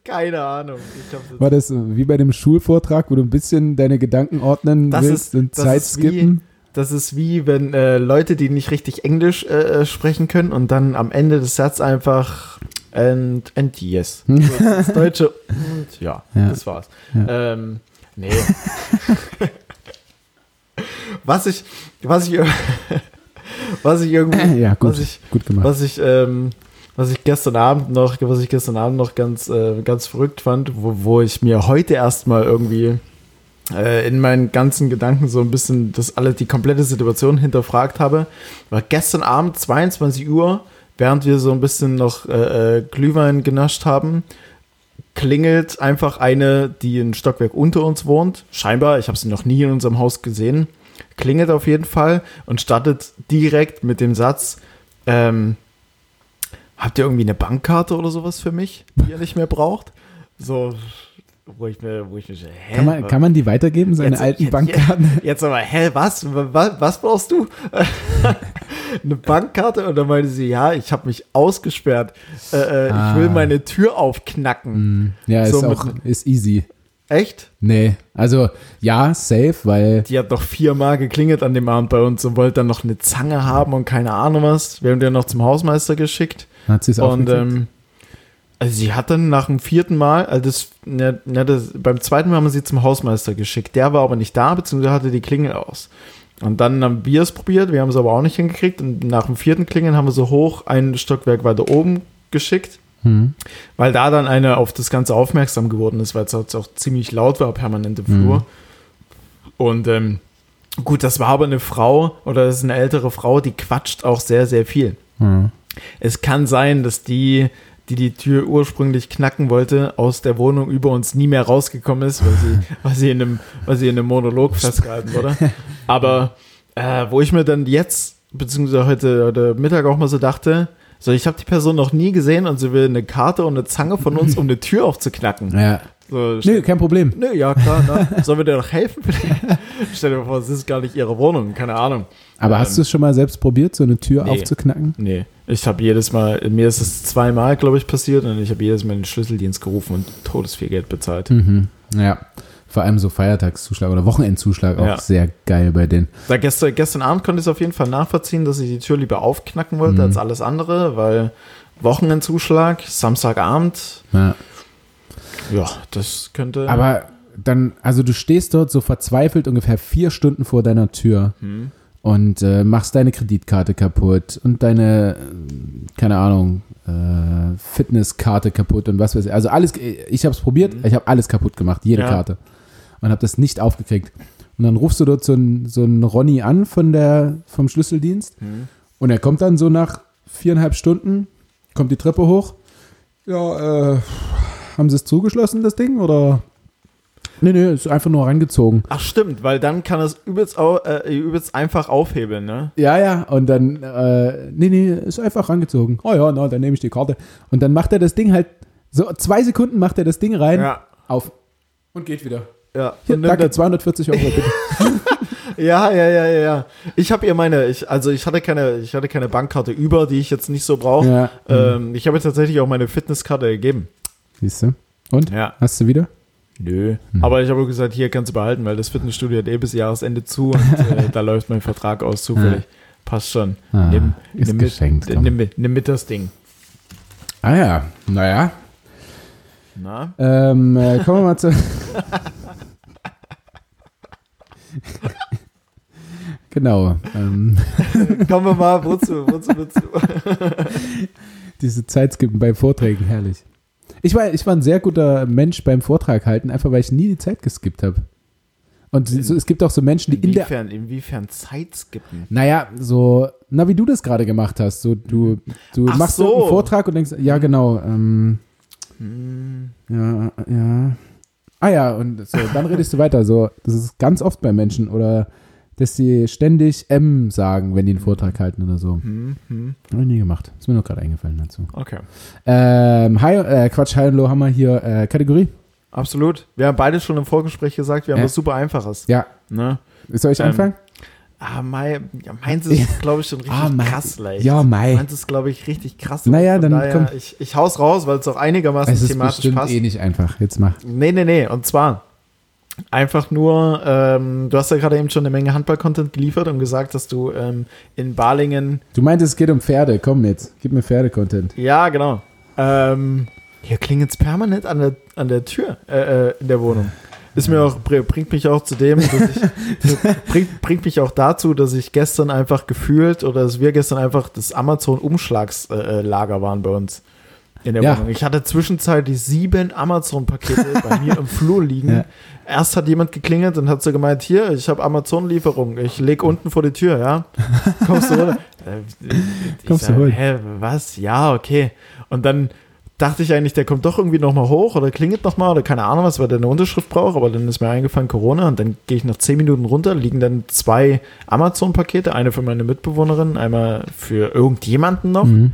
keine Ahnung. Jetzt War das wie bei dem Schulvortrag, wo du ein bisschen deine Gedanken ordnen Das willst ist- und Zeit skippen? Das ist wie wenn äh, Leute, die nicht richtig Englisch äh, äh, sprechen können und dann am Ende des Satzes einfach and, and yes. So, das Deutsche [LAUGHS] und ja, Ja. das war's. Ja. Ähm, nee. [LAUGHS] was ich, was ich, was ich irgendwie, Ja, gut, was ich, gut gemacht. was ich, ähm, was ich gestern Abend noch, was ich gestern Abend noch ganz, äh, ganz verrückt fand, wo, wo ich mir heute erstmal irgendwie äh, in meinen ganzen Gedanken so ein bisschen das alle die komplette Situation hinterfragt habe, war gestern Abend 22 Uhr, während wir so ein bisschen noch äh, äh, Glühwein genascht haben, klingelt einfach eine, die ein Stockwerk unter uns wohnt. Scheinbar, ich habe sie noch nie in unserem Haus gesehen. Klingelt auf jeden Fall und startet direkt mit dem Satz, ähm, habt ihr irgendwie eine Bankkarte oder sowas für mich, die ihr nicht mehr braucht? So, wo ich mir, wo ich mir, hä? Kann man, kann man die weitergeben, seine Jetzt- alten jetzt- Bankkarten? Jetzt aber, hä, was? Was, was brauchst du? [LAUGHS] Eine Bankkarte? Und dann meinte sie, ja, ich habe mich ausgesperrt. Äh, äh, Ah. Ich will meine Tür aufknacken. Hm, Ja, ist So mit- auch ist easy. Echt? Nee, also ja, safe, weil Die hat doch viermal geklingelt an dem Abend bei uns und wollte dann noch eine Zange haben und keine Ahnung was. Wir haben die noch zum Hausmeister geschickt. Hat sie es Und ähm, also sie hat dann nach dem vierten Mal, also das, ne, ne, das, beim zweiten Mal haben wir sie zum Hausmeister geschickt. Der war aber nicht da, beziehungsweise hatte die Klingel aus. Und dann haben wir es probiert, wir haben es aber auch nicht hingekriegt. Und nach dem vierten Klingeln haben wir so hoch ein Stockwerk weiter oben geschickt, Hm. weil da dann eine auf das Ganze aufmerksam geworden ist, weil es auch auch ziemlich laut war, permanent im Flur. Und ähm, gut, das war aber eine Frau oder das ist eine ältere Frau, die quatscht auch sehr, sehr viel. Hm. Es kann sein, dass die, die die Tür ursprünglich knacken wollte, aus der Wohnung über uns nie mehr rausgekommen ist, weil sie, [LAUGHS] weil sie, in, einem, weil sie in einem Monolog [LAUGHS] festgehalten wurde. [LAUGHS] Aber äh, wo ich mir dann jetzt, beziehungsweise heute, heute Mittag auch mal so dachte, so ich habe die Person noch nie gesehen und sie will eine Karte und eine Zange von uns, um eine Tür aufzuknacken. Ja. So, Nö, kein Problem. Nö, ja klar, ne? sollen wir dir doch helfen? Stell dir vor, es ist gar nicht ihre Wohnung, keine Ahnung. Aber hast Ähm, du es schon mal selbst probiert, so eine Tür nee. aufzuknacken? Nee, ich habe jedes Mal, mir ist es zweimal, glaube ich, passiert und ich habe jedes Mal den Schlüsseldienst gerufen und todesviel Geld bezahlt. Mhm. Ja. Vor allem so Feiertagszuschlag oder Wochenendzuschlag auch Ja. sehr geil bei denen. Da gestern, gestern Abend konnte ich es auf jeden Fall nachvollziehen, dass ich die Tür lieber aufknacken wollte Mhm. als alles andere, weil Wochenendzuschlag, Samstagabend, Ja. ja, das könnte. Aber dann, also du stehst dort so verzweifelt ungefähr vier Stunden vor deiner Tür und äh, machst deine Kreditkarte kaputt und deine, keine Ahnung, äh, Fitnesskarte kaputt und was weiß ich. Also alles, ich habe es probiert, ich habe alles kaputt gemacht, jede Ja. Karte. Und habe das nicht aufgekriegt. Und dann rufst du dort so einen so einen Ronny an von der, vom Schlüsseldienst Mhm. und er kommt dann so nach viereinhalb Stunden, kommt die Treppe hoch. Ja, äh, haben sie es zugeschlossen, das Ding, oder? Nee, nee, ist einfach nur rangezogen. Ach stimmt, weil dann kann es übelst, au, äh, übelst einfach aufhebeln, ne? Ja, ja, und dann, äh, nee, nee, ist einfach rangezogen. Oh ja, na, dann nehme ich die Karte. Und dann macht er das Ding halt, so zwei Sekunden macht er das Ding rein, Ja. auf und geht wieder. Ja, Hier, danke, er- 240 Euro bitte. [LAUGHS] ja, ja, ja, ja, ja. Ich habe ihr meine, ich, also ich hatte keine, ich hatte keine Bankkarte über, die ich jetzt nicht so brauche. ja, Ähm, ich habe tatsächlich auch meine Fitnesskarte gegeben. siehst du. Und? Ja. Hast du wieder? Nö. Hm. Aber ich habe gesagt, hier kannst du behalten, weil das Fitnessstudio hat eh bis Jahresende zu und äh, [LAUGHS] da läuft mein Vertrag aus zufällig. Passt schon. Ah, nimm, ist nimm, geschenkt, mit, komm. nimm, mit, nimm mit das Ding. Ah ja, naja. Na? Ähm, äh, kommen wir mal zu. [LAUGHS] genau. Ähm, [LAUGHS] Kommen wir mal, wozu, wozu, wozu? diese Zeit skippen bei Vorträgen, herrlich. Ich war, ich war ein sehr guter Mensch beim Vortrag halten, einfach weil ich nie die Zeit geskippt habe. Und so, es gibt auch so Menschen, die in der. Inwiefern, inwiefern Zeit skippen? Naja, so, na, wie du das gerade gemacht hast. So, du, du Ach machst so. so einen Vortrag und denkst, ja, genau, ähm, Hm, ja, ja. Ah ja, und so, dann redest du weiter. So, das ist ganz oft bei Menschen oder dass sie ständig M sagen, wenn die einen Vortrag halten oder so. hm, hm. Habe ich nie gemacht. Ist mir nur gerade eingefallen dazu. Okay. Ähm, hi, äh, Quatsch, Hi und Low haben wir hier äh, Kategorie. Absolut. Wir haben beide schon im Vorgespräch gesagt, wir haben Ja. was super Einfaches. Ja, Ne? soll ich Ähm, anfangen? Ah, Mai, ja, meins ist, [LAUGHS] glaube ich, schon richtig Ah, mein- krass leicht. Ja, Mai. Meins ist, glaube ich, richtig krass. Naja, dann daher, komm. Ich, ich hau's raus, weil es auch einigermaßen Es ist thematisch bestimmt passt. eh nicht einfach. Jetzt mach. Nee, nee, nee. Und zwar einfach nur, ähm, du hast ja gerade eben schon eine Menge Handball-Content geliefert und gesagt, dass du ähm, in Balingen. Du meintest, es geht um Pferde. Komm jetzt, gib mir Pferde-Content. Ja, genau. Ähm, hier klingelt's permanent an der, an der Tür äh, äh, in der Wohnung. Ist mir auch, br- bringt mich auch zu dem, dass ich, [LAUGHS] bringt, bringt mich auch dazu, dass ich gestern einfach gefühlt oder dass wir gestern einfach das Amazon-Umschlagslager äh, Lager waren bei uns in der Ja. Wohnung. Ich hatte zwischenzeitlich sieben Amazon-Pakete bei mir im Flur liegen. [LAUGHS] Ja. Erst hat jemand geklingelt und hat so gemeint, hier, ich habe Amazon-Lieferung, ich leg unten vor die Tür, ja? [LAUGHS] Kommst du runter? Äh, ich Kommst du sag, holen? Hä, was? Ja, okay. Und dann dachte ich eigentlich, der kommt doch irgendwie nochmal hoch oder klingelt nochmal oder keine Ahnung was, weil der eine Unterschrift braucht, aber dann ist mir eingefallen Corona und dann gehe ich nach zehn Minuten runter, liegen dann zwei Amazon-Pakete, eine für meine Mitbewohnerin, einmal für irgendjemanden noch. Mhm.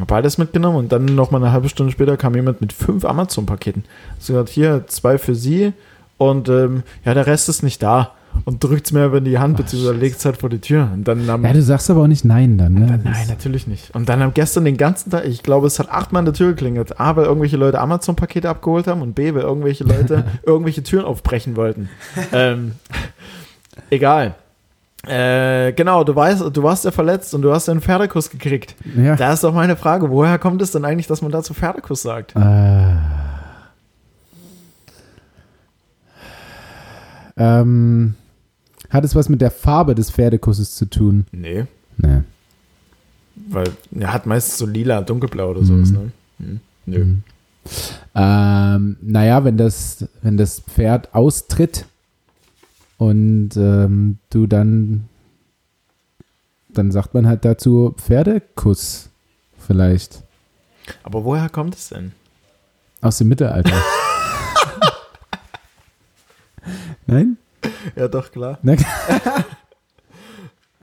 Hab beides mitgenommen und dann noch mal eine halbe Stunde später kam jemand mit fünf Amazon-Paketen. So gesagt, hier, zwei für sie und ähm, ja, der Rest ist nicht da. Und drückt es mir aber in die Hand, beziehungsweise legt es halt vor die Tür. Und dann am, Ja, du sagst aber auch nicht Nein dann, ne? Nein, natürlich nicht. Und dann am gestern den ganzen Tag, ich glaube, es hat achtmal an der Tür geklingelt. A, weil irgendwelche Leute Amazon-Pakete abgeholt haben und B, weil irgendwelche Leute [LAUGHS] irgendwelche Türen aufbrechen wollten. ähm, egal. Äh, genau, du weißt, du warst ja verletzt und du hast einen Pferdekuss gekriegt. Ja. Da ist doch meine Frage, woher kommt es denn eigentlich, dass man dazu Pferdekuss sagt? Äh, ähm, hat es was mit der Farbe des Pferdekusses zu tun? Nee, Nee. weil er hat meistens so lila, dunkelblau oder sowas, Mhm. ne? Hm. Nö. Mhm. Ähm, naja, wenn das, wenn das Pferd austritt und ähm, du dann, dann sagt man halt dazu Pferdekuss vielleicht Aber woher kommt es denn? aus dem Mittelalter. [LAUGHS] Nein? Ja, doch, klar. [LAUGHS]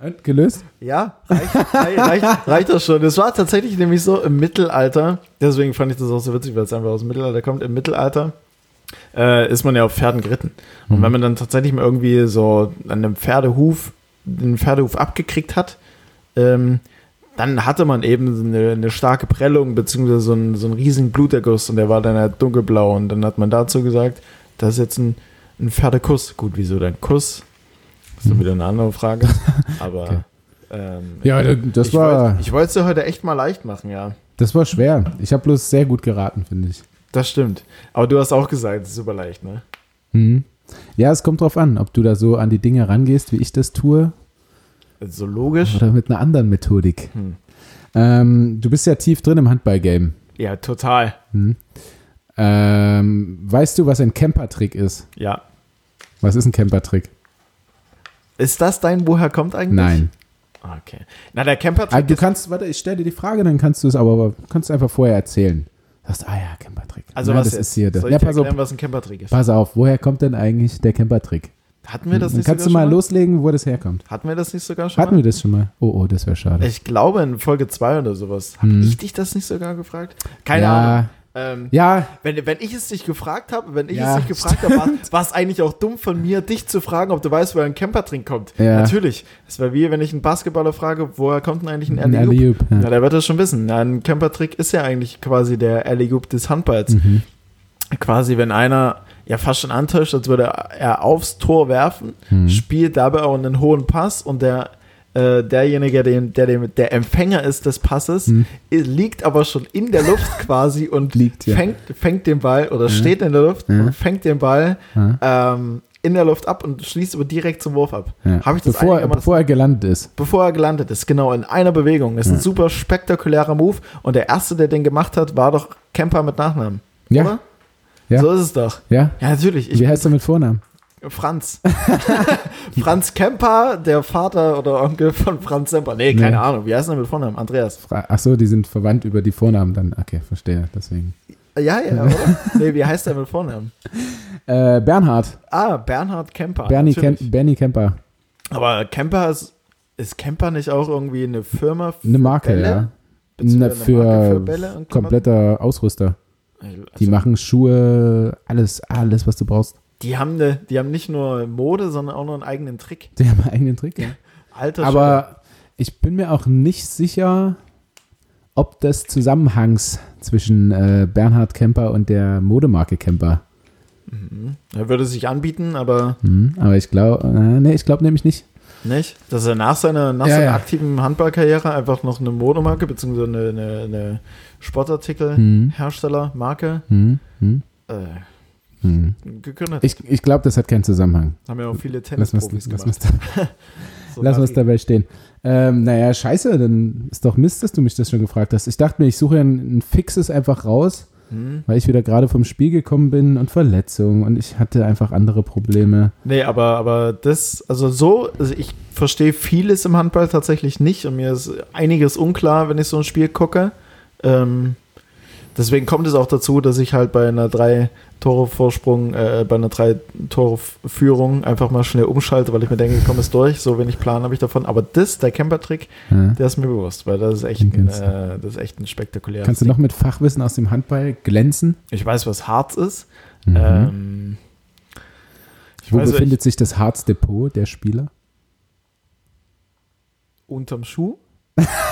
Und gelöst? Ja, reicht, reicht, reicht, reicht das schon. Das war tatsächlich nämlich so im Mittelalter, deswegen fand ich das auch so witzig, weil es einfach aus dem Mittelalter kommt. Im Mittelalter äh, ist man ja auf Pferden geritten. Und Mhm. wenn man dann tatsächlich mal irgendwie so an einem Pferdehuf, den Pferdehuf abgekriegt hat, ähm, dann hatte man eben eine, eine starke Prellung, beziehungsweise so einen, so einen riesigen Bluterguss und der war dann halt dunkelblau. Und dann hat man dazu gesagt, das ist jetzt ein, ein Pferdekuss. Gut, wieso dein Kuss? Das ist dann wieder eine andere Frage. [LAUGHS] Aber Okay. ähm, Ja, das ich war, wollte- ich wollte es dir heute echt mal leicht machen, ja. das war schwer. Ich habe bloß sehr gut geraten, finde ich. Das stimmt. Aber du hast auch gesagt, es ist super leicht, ne? Mhm. Ja, es kommt drauf an, ob du da so an die Dinge rangehst, wie ich das tue, Also so logisch. oder mit einer anderen Methodik. Hm. Ähm, du bist ja tief drin im Handball-Game. Ja, total. Ähm, weißt du, was ein Camper-Trick ist? Ja. Was ist ein Camper-Trick? Ist das dein Woher kommt eigentlich? Nein. Okay. Na, der Camper-Trick Ah, du ist- kannst, warte, ich stelle dir die Frage, dann kannst du es aber kannst du einfach vorher erzählen. Du sagst, ah ja, Camper-Trick. Also Na, was das ist hier das. Soll Ja, ich dir pass auf, erklären, was ein Camper-Trick ist? pass auf, woher kommt denn eigentlich der Camper-Trick? Hatten wir das nicht kannst du mal schon loslegen, wo das herkommt. Hatten wir das nicht sogar schon Hatten mal? wir das schon mal? Oh, oh, das wäre schade. Ich glaube in Folge 2 oder sowas. Habe Hm. ich dich das nicht sogar gefragt? Keine ja, Ahnung. Ähm, Ja, wenn, wenn ich es dich gefragt habe, wenn ich Ja, es dich gefragt habe, war- es eigentlich auch dumm von mir, dich zu fragen, ob du weißt, woher ein Campertrink kommt. Ja. Natürlich. Es wäre wie, wenn ich einen Basketballer frage, woher kommt denn eigentlich ein Alley-Oop? Alley-Oop, Ja, ja. der wird das schon wissen. Ja, ein Campertrick ist ja eigentlich quasi der Alley-Oop des Handballs. Mhm. Quasi, wenn einer ja fast schon antäuscht, als würde er aufs Tor werfen, Mhm. spielt dabei auch einen hohen Pass und der äh, derjenige, der, der, der, der Empfänger ist des Passes, Mhm. liegt aber schon in der Luft [LAUGHS] quasi und Liegt, ja. fängt, fängt den Ball oder steht in der Luft Ja. und fängt den Ball Ja. ähm, in der Luft ab und schließt aber direkt zum Wurf ab. Ja. Habe ich das bevor, einigermaßen- bevor er gelandet ist. bevor er gelandet ist, genau, in einer Bewegung. Das ist ein super spektakulärer Move. Und der erste, der den gemacht hat, war doch Kemper mit Nachnamen. Ja. Oder? Ja. So ist es doch. Ja? Ja, natürlich. Ich, Wie heißt er mit Vornamen? Franz. [LAUGHS] Franz Kemper, der Vater oder Onkel von Franz Semper. Nee, keine Nee. Ahnung. Wie heißt er mit Vornamen? Andreas. Fra- Ach so, die sind verwandt über die Vornamen dann. Okay, verstehe. Deswegen. Ja, ja, oder? [LAUGHS] nee, wie heißt er mit Vornamen? Äh, Bernhard. Ah, Bernhard Kemper. Bernie. Kem Bernie Kemper. Aber Kemper ist, ist Kemper nicht auch irgendwie eine Firma? für Eine Marke, Bälle? ja. Na, eine Marke für für Bälle kompletter Ausrüster. Also, Die machen Schuhe, alles, alles, was du brauchst. Die haben, ne, die haben nicht nur Mode, sondern auch noch einen eigenen Trick. Die haben einen eigenen Trick. Ja. [LAUGHS] Alter Aber ich bin mir auch nicht sicher, ob des Zusammenhangs zwischen äh, Bernhard Kemper und der Modemarke Kemper. Mhm. Er würde sich anbieten, aber Hm, aber ich glaube, äh, nee, ich glaube nämlich nicht. nicht, dass er nach seiner, nach Ja, seiner ja. aktiven Handballkarriere einfach noch eine Modemarke bzw. eine, eine, eine Sportartikelhersteller, Marke hm, hm, äh, hm. gegründet hat. Ich, ich glaube, das hat keinen Zusammenhang. Haben ja auch viele Lass uns Tennisprofis lass gemacht. [LAUGHS] [LAUGHS] So lass uns dabei stehen. Ähm, naja, scheiße, dann ist doch Mist, dass du mich das schon gefragt hast. Ich dachte mir, ich suche ein, ein fixes einfach raus, Hm. weil ich wieder gerade vom Spiel gekommen bin und Verletzung und ich hatte einfach andere Probleme. Nee, aber, aber das, also so, also ich verstehe vieles im Handball tatsächlich nicht und mir ist einiges unklar, wenn ich so ein Spiel gucke. Ähm, deswegen kommt es auch dazu, dass ich halt bei einer drei Tore Vorsprung, äh, bei einer drei Tore Führung einfach mal schnell umschalte, weil ich mir denke, ich komme es durch, so wenig Plan habe ich davon. Aber das, der Camper-Trick, Ja. der ist mir bewusst, weil das ist echt ein, äh, das ist echt ein spektakuläres Kannst du noch mit Fachwissen aus dem Handball glänzen? Ich weiß, was Harz ist. Mhm. Ähm, ich Wo weiß, befindet sich das Harzdepot der Spieler? unterm Schuh? [LAUGHS]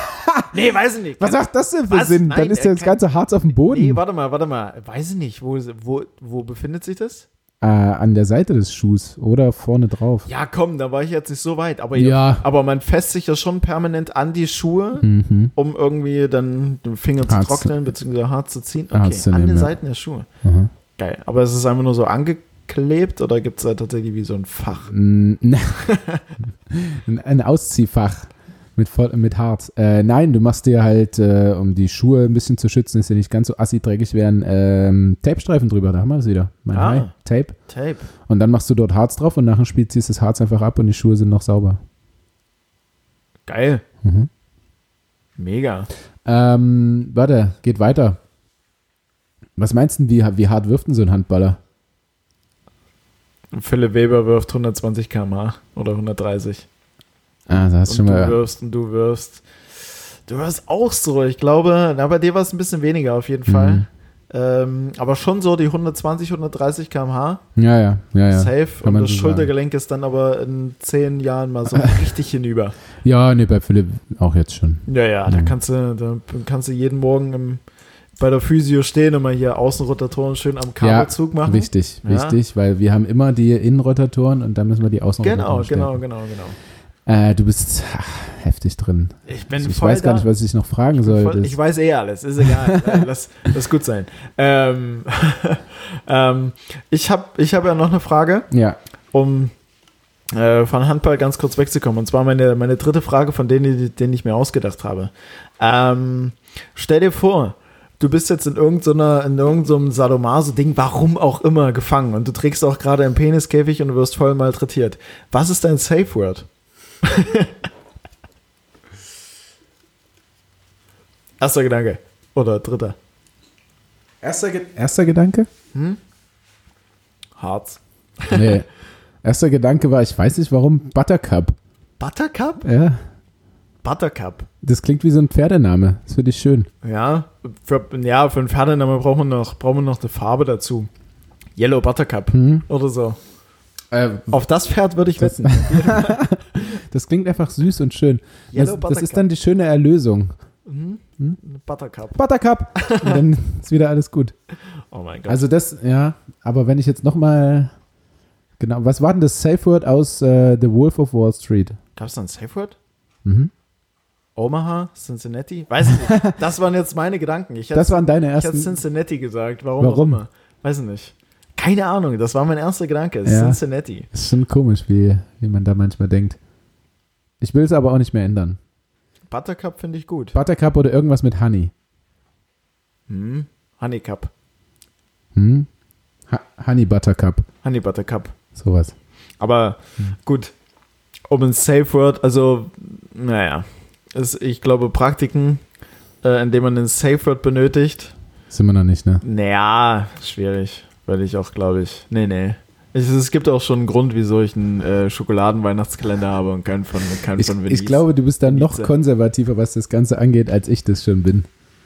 nee, weiß ich nicht. Was macht das denn für Was? Sinn? Nein, Dann ist ja das ganze Harz auf dem Boden. Nee, warte mal, warte mal. Weiß ich nicht. Wo, wo, wo befindet sich das? äh, an der Seite des Schuhs oder vorne drauf. Ja, komm, da war ich jetzt nicht so weit. Aber, Ja. aber man fässt sich ja schon permanent an die Schuhe, Mhm. um irgendwie dann den Finger zu Harz trocknen, beziehungsweise hart zu ziehen. Okay, zu an nehmen, den ja. Seiten der Schuhe. Mhm. Geil. Aber ist es einfach nur so angeklebt oder gibt es da tatsächlich wie so ein Fach? [LAUGHS] Ein Ausziehfach mit, voll, mit Harz. Äh, nein, du machst dir halt, äh, um die Schuhe ein bisschen zu schützen, dass sie nicht ganz so assi dreckig werden, ähm, Tapestreifen drüber. Da haben wir es wieder. Mein Ah. High. Tape. Tape. Und dann machst du dort Harz drauf und nach dem Spiel ziehst du das Harz einfach ab und die Schuhe sind noch sauber. Geil. Mhm. Mega. Ähm, warte, geht weiter. Was meinst du, wie, wie hart wirft denn so ein Handballer? Philipp Weber wirft 120 km/h oder 130. Ah, da hast du und schon du mal. wirfst und du wirfst. Du wirst auch so, ich glaube, na, bei dir war es ein bisschen weniger auf jeden Fall. Mhm. Ähm, aber schon so die 120, 130 km/h. Ja, ja, ja, ja. Safe. kann Und das so sagen. Schultergelenk ist dann aber in zehn Jahren mal so [LAUGHS] richtig hinüber. Ja, nee, bei Philipp auch jetzt schon. Ja, ja, da Mhm. kannst du, da kannst du jeden Morgen im, bei der Physio stehen und mal hier Außenrotatoren schön am Kabelzug machen. Wichtig, Ja. wichtig, weil wir haben immer die Innenrotatoren und dann müssen wir die Außenrotatoren Genau, stärken. genau, genau, genau. Äh, du bist ach, heftig drin. Ich bin Also ich weiß gar da. nicht, was ich noch fragen soll. Voll, ich weiß eh alles, ist egal. [LAUGHS] Lass, lass gut sein. Ähm, [LAUGHS] ähm, ich habe ich hab ja noch eine Frage, ja, um äh, von Handball ganz kurz wegzukommen. Und zwar meine, meine dritte Frage, von denen, denen ich mir ausgedacht habe. Ähm, stell dir vor, du bist jetzt in irgendeiner, in irgendeinem Sadomaso-Ding, warum auch immer, gefangen und du trägst auch gerade einen Peniskäfig und du wirst voll malträtiert. Was ist dein Safe Word? [LAUGHS] Erster Gedanke. Oder dritter. Erster, Ge Erster Gedanke? Harz. Nee. Erster Gedanke war, ich weiß nicht warum, Buttercup. Buttercup? Ja, Buttercup. das klingt wie so ein Pferdename. Das finde ich schön. Ja, für, ja, für einen Pferdenamen brauchen wir noch, brauchen wir noch eine Farbe dazu. Yellow Buttercup Mhm. oder so. Äh, Auf das Pferd würde ich wetten. [LAUGHS] das klingt einfach süß und schön. Das, das ist dann die schöne Erlösung. Mhm. Buttercup. Buttercup! [LAUGHS] Und dann ist wieder alles gut. Oh mein Gott. Also das, ja, aber wenn ich jetzt nochmal, genau, was war denn das Safe Word aus äh, The Wolf of Wall Street? Gab es da ein Safe Word? Mhm. Omaha? Cincinnati? Weiß ich nicht. [LAUGHS] Das waren jetzt meine Gedanken. Ich Das waren deine ich hätte ersten. Cincinnati gesagt. Warum, Warum? Weiß ich nicht. Keine Ahnung. Das war mein erster Gedanke. Ja. Cincinnati. ist schon komisch, wie, wie man da manchmal denkt. Ich will es aber auch nicht mehr ändern. Buttercup finde ich gut. Buttercup oder irgendwas mit Honey. Hm. Honey Cup. Hm? Ha Honey Buttercup, Honey Buttercup. sowas. Aber gut, um ein Safe Word, also, naja, ist, ich glaube, Praktiken, äh, in denen man ein Safe Word benötigt, Sind wir noch nicht, ne? naja, schwierig, weil ich auch, glaube ich, nee, nee. Es, es gibt auch schon einen Grund, wieso ich einen äh, Schokoladen-Weihnachtskalender habe und keinen von, keinen Ich, von ich glaube, du bist dann noch Venice. konservativer, was das Ganze angeht, als ich das schon bin.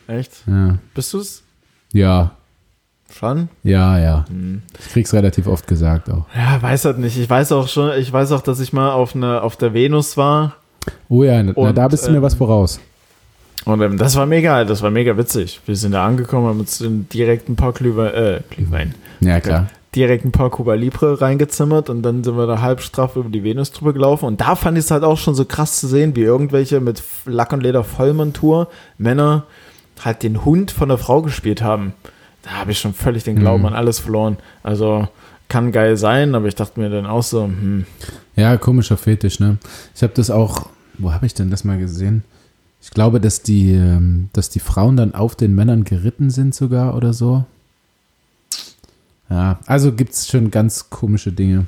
Echt? Ja, Bist du's? ja, Schon? ja. ja. Hm. Ich krieg's relativ oft gesagt auch. Ja, weiß halt nicht. Ich weiß auch schon, ich weiß auch, dass ich mal auf, eine, auf der Venus war Oh ja, na, Und, da bist du mir ähm, was voraus. Und ähm, das war mega, das war mega witzig. Wir sind da angekommen, haben uns direkt ein paar Glühwein, äh, Glühwein, Ja, klar. Direkt ein paar Cuba Libre reingezimmert und dann sind wir da halb straff über die Venus drüber gelaufen. Und da fand ich es halt auch schon so krass zu sehen, wie irgendwelche mit Lack und Leder Vollmontur Männer halt den Hund von der Frau gespielt haben. Da habe ich schon völlig den Glauben Mhm. an alles verloren. Also kann geil sein, aber ich dachte mir dann auch so, hm, Ja, komischer Fetisch, ne? Ich habe das auch, wo habe ich denn das mal gesehen? Ich glaube, dass die, ähm, dass die Frauen dann auf den Männern geritten sind sogar oder so. Ja, also gibt es schon ganz komische Dinge.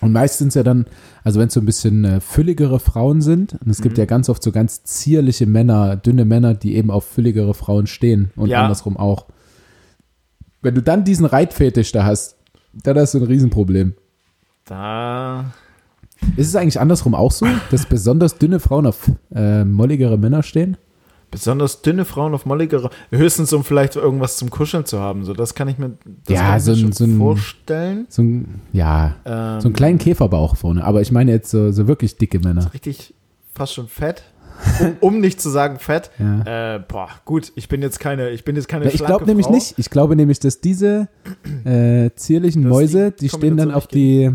Und meist sind es ja dann, also wenn es so ein bisschen äh, fülligere Frauen sind, und es gibt Mhm. ja ganz oft so ganz zierliche Männer, dünne Männer, die eben auf fülligere Frauen stehen und Ja. andersrum auch. Wenn du dann diesen Reitfetisch da hast, dann hast du ein Riesenproblem. da Ist es eigentlich andersrum auch so, dass besonders dünne Frauen auf äh, molligere Männer stehen? Besonders dünne Frauen auf molligere, höchstens um vielleicht irgendwas zum Kuscheln zu haben. So, das kann ich mir, das Ja, so ein- schon so ein- vorstellen. So ein, ja, Ähm, so einen kleinen Käferbauch vorne. Aber ich meine jetzt so, so wirklich dicke Männer. richtig fast schon fett. Um, um nicht zu sagen fett. [LAUGHS] Ja. Äh, boah, gut, ich bin jetzt keine, ich bin jetzt keine Ja, ich glaube nämlich nicht. Ich glaube nämlich, dass diese äh, zierlichen Dass Mäuse, die die, stehen dann auf die,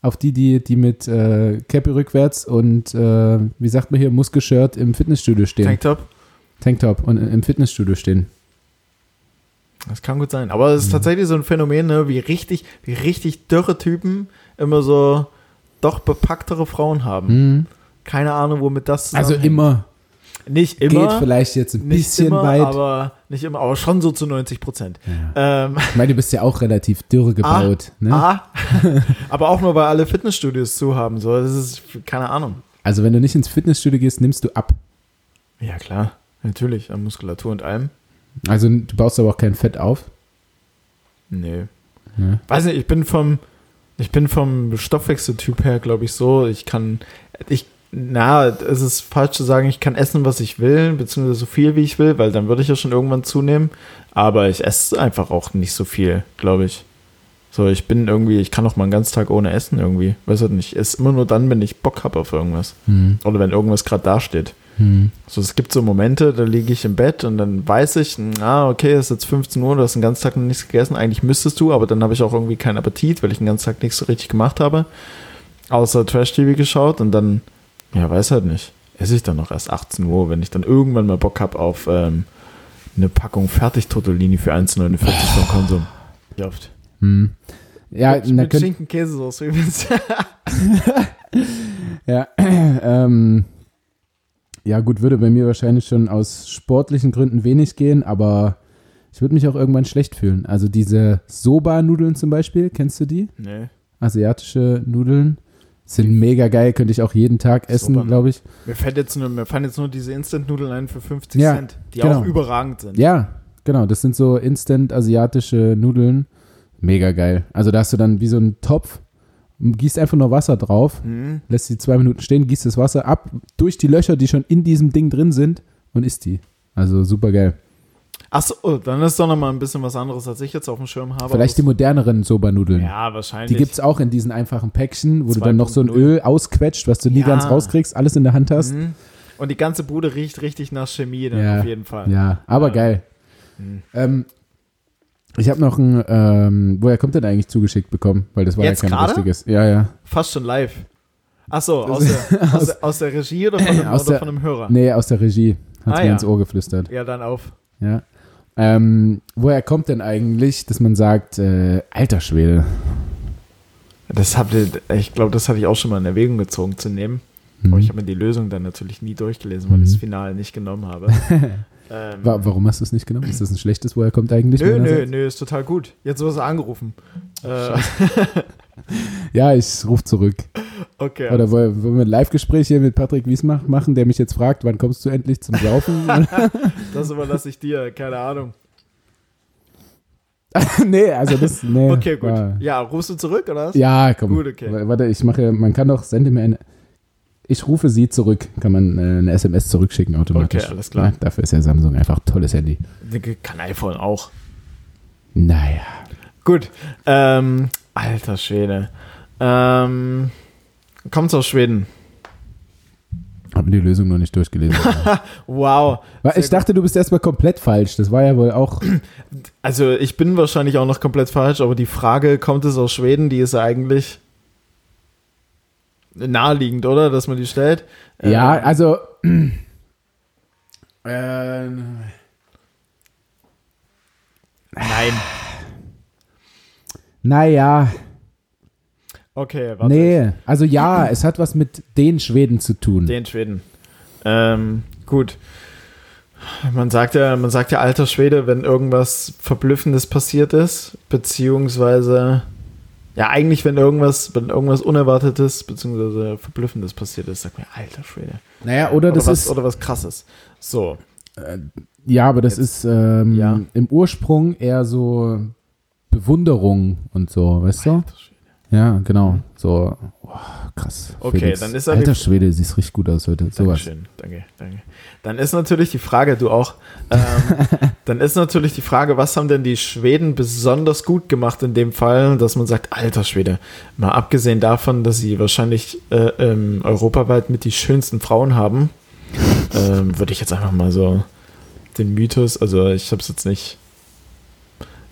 auf die, die, die mit äh, Cappy rückwärts und äh, wie sagt man hier, Muskelshirt im Fitnessstudio stehen. Tanktop. Tanktop und im Fitnessstudio stehen. Das kann gut sein. Aber es ist tatsächlich so ein Phänomen, ne, wie richtig, wie richtig dürre Typen immer so doch bepacktere Frauen haben. Hm. Keine Ahnung, womit das Also immer, Nicht immer. geht vielleicht jetzt ein bisschen immer, weit. aber nicht immer, aber schon so zu 90 Prozent. Ja. Ähm, Ich meine, du bist ja auch relativ dürre gebaut. ne? ah, [LAUGHS] aber auch nur, weil alle Fitnessstudios zu haben. So, das ist keine Ahnung. Also wenn du nicht ins Fitnessstudio gehst, nimmst du ab. Ja klar, natürlich an Muskulatur und allem. Also du baust aber auch kein Fett auf. Nee, Ne? weiß nicht. Ich bin vom, ich bin vom Stoffwechseltyp her, glaube ich, so. Ich kann, ich, na, es ist falsch zu sagen, ich kann essen, was ich will, beziehungsweise so viel wie ich will, weil dann würde ich ja schon irgendwann zunehmen. Aber ich esse einfach auch nicht so viel, glaube ich. So, ich bin irgendwie, ich kann auch mal einen ganzen Tag ohne Essen irgendwie. Weiß ich nicht. Ich esse immer nur dann, wenn ich Bock habe auf irgendwas. Hm. Oder wenn irgendwas gerade dasteht. Hm. So, es gibt so Momente, da liege ich im Bett und dann weiß ich, ah, okay, es ist jetzt 15 Uhr, du hast den ganzen Tag noch nichts gegessen. Eigentlich müsstest du, aber dann habe ich auch irgendwie keinen Appetit, weil ich den ganzen Tag nichts so richtig gemacht habe. Außer Trash-TV geschaut und dann, ja, weiß halt nicht. Esse ich dann noch erst 18 Uhr, wenn ich dann irgendwann mal Bock habe auf ähm, eine Packung Fertig-Tortellini für 1,49 vom Konsum. Wie oft? Hm. Ja, mit, mit könnt, Schinken Käsesoße übrigens. [LAUGHS] ja, [CLEARS THROAT] ähm, ja, gut, würde bei mir wahrscheinlich schon aus sportlichen Gründen wenig gehen, aber ich würde mich auch irgendwann schlecht fühlen. Also diese Soba-Nudeln zum Beispiel, kennst du die? nee. Asiatische Nudeln sind mega geil, könnte ich auch jeden Tag essen, glaube ich. Mir fällt jetzt nur, mir fallen jetzt nur diese Instant-Nudeln ein für 50 Ja, Cent, die genau. auch überragend sind. Ja, genau, das sind so instant asiatische Nudeln. Mega geil. Also da hast du dann wie so einen Topf, gießt einfach nur Wasser drauf, Mhm. lässt sie zwei Minuten stehen, gießt das Wasser ab durch die Löcher, die schon in diesem Ding drin sind und isst die. Also super geil. Achso, oh, dann ist doch noch mal ein bisschen was anderes, als ich jetzt auf dem Schirm habe. Vielleicht die moderneren Soba-Nudeln. Ja, wahrscheinlich. Die gibt es auch in diesen einfachen Päckchen, wo du dann noch so ein 2.0. Öl ausquetscht, was du nie Ja. ganz rauskriegst, alles in der Hand hast. Mhm. Und die ganze Bude riecht richtig nach Chemie, dann Ja. auf jeden Fall. Ja, aber Ja. geil. Mhm. Ähm, ich habe noch ein, ähm, woher kommt denn eigentlich zugeschickt bekommen? Weil das war Jetzt ja kein gerade? richtiges. Ja, ja. Fast schon live. Achso, aus, der, [LAUGHS] aus, der, aus der Regie oder von einem, [LAUGHS] Aus oder der- von einem Hörer? Nee, aus der Regie. Hat Ah, mir ja. ins Ohr geflüstert. Ja, dann auf. Ja. Ähm, woher kommt denn eigentlich, dass man sagt, äh, alter Schwede? Das habt ihr, ich glaube, das hatte ich auch schon mal in Erwägung gezogen zu nehmen. Mhm. Aber ich habe mir die Lösung dann natürlich nie durchgelesen, weil Mhm. ich das Final nicht genommen habe. [LAUGHS] ähm, Wa warum hast du es nicht genommen? Ist das ein schlechtes, woher kommt eigentlich? nö, nö, nö, ist total gut. Jetzt wirst du angerufen. Äh, Ja, ich rufe zurück. [LAUGHS] okay. Oder wollen wir ein Live-Gespräch hier mit Patrick Wiesmach machen, der mich jetzt fragt, wann kommst du endlich zum Saufen? [LAUGHS] [LAUGHS] Das überlasse ich dir, keine Ahnung. nee, also das, nee. Okay, gut. war- Ja, rufst du zurück, oder was? Ja, komm. Gut, okay. Warte, ich mache, man kann doch, sende mir eine, ich rufe sie zurück, kann man äh, eine SMS zurückschicken automatisch. Okay, alles klar. Ja, dafür ist ja Samsung einfach ein tolles Handy. Kann iPhone auch. Naja. Gut. Ähm, alter Schwede. Ähm, kommt's aus Schweden. Habe die Lösung noch nicht durchgelesen. [LAUGHS] Wow. Ich dachte, du bist erstmal komplett falsch. Das war ja wohl auch. Also ich bin wahrscheinlich auch noch komplett falsch, aber die Frage, kommt es aus Schweden, die ist ja eigentlich naheliegend, oder? Dass man die stellt. Ja, Ähm, also. [CLEARS THROAT] Äh, Nein. naja, Okay, warte. nee. Also ja, es hat was mit den Schweden zu tun. Den Schweden. Ähm, gut. Man sagt ja, man sagt ja alter Schwede, wenn irgendwas Verblüffendes passiert ist, beziehungsweise ja eigentlich wenn irgendwas, wenn irgendwas Unerwartetes beziehungsweise Verblüffendes passiert ist, sagt man alter Schwede. naja, oder Oder, das was, ist. oder was Krasses. So. Ja, aber das Jetzt- ist ähm, Ja. im Ursprung eher so Bewunderung und so, weißt du? Alter Schwede. Ja, genau. So, oh, krass. Okay, Felix. dann ist er Alter Schwede, siehst richtig gut aus heute. Sowas. Dankeschön, danke, danke. Dann ist natürlich die Frage, du auch, ähm, [LAUGHS] dann ist natürlich die Frage, was haben denn die Schweden besonders gut gemacht in dem Fall, dass man sagt, alter Schwede, mal abgesehen davon, dass sie wahrscheinlich äh, ähm, europaweit mit die schönsten Frauen haben, ähm, würde ich jetzt einfach mal so den Mythos, also ich habe es jetzt nicht,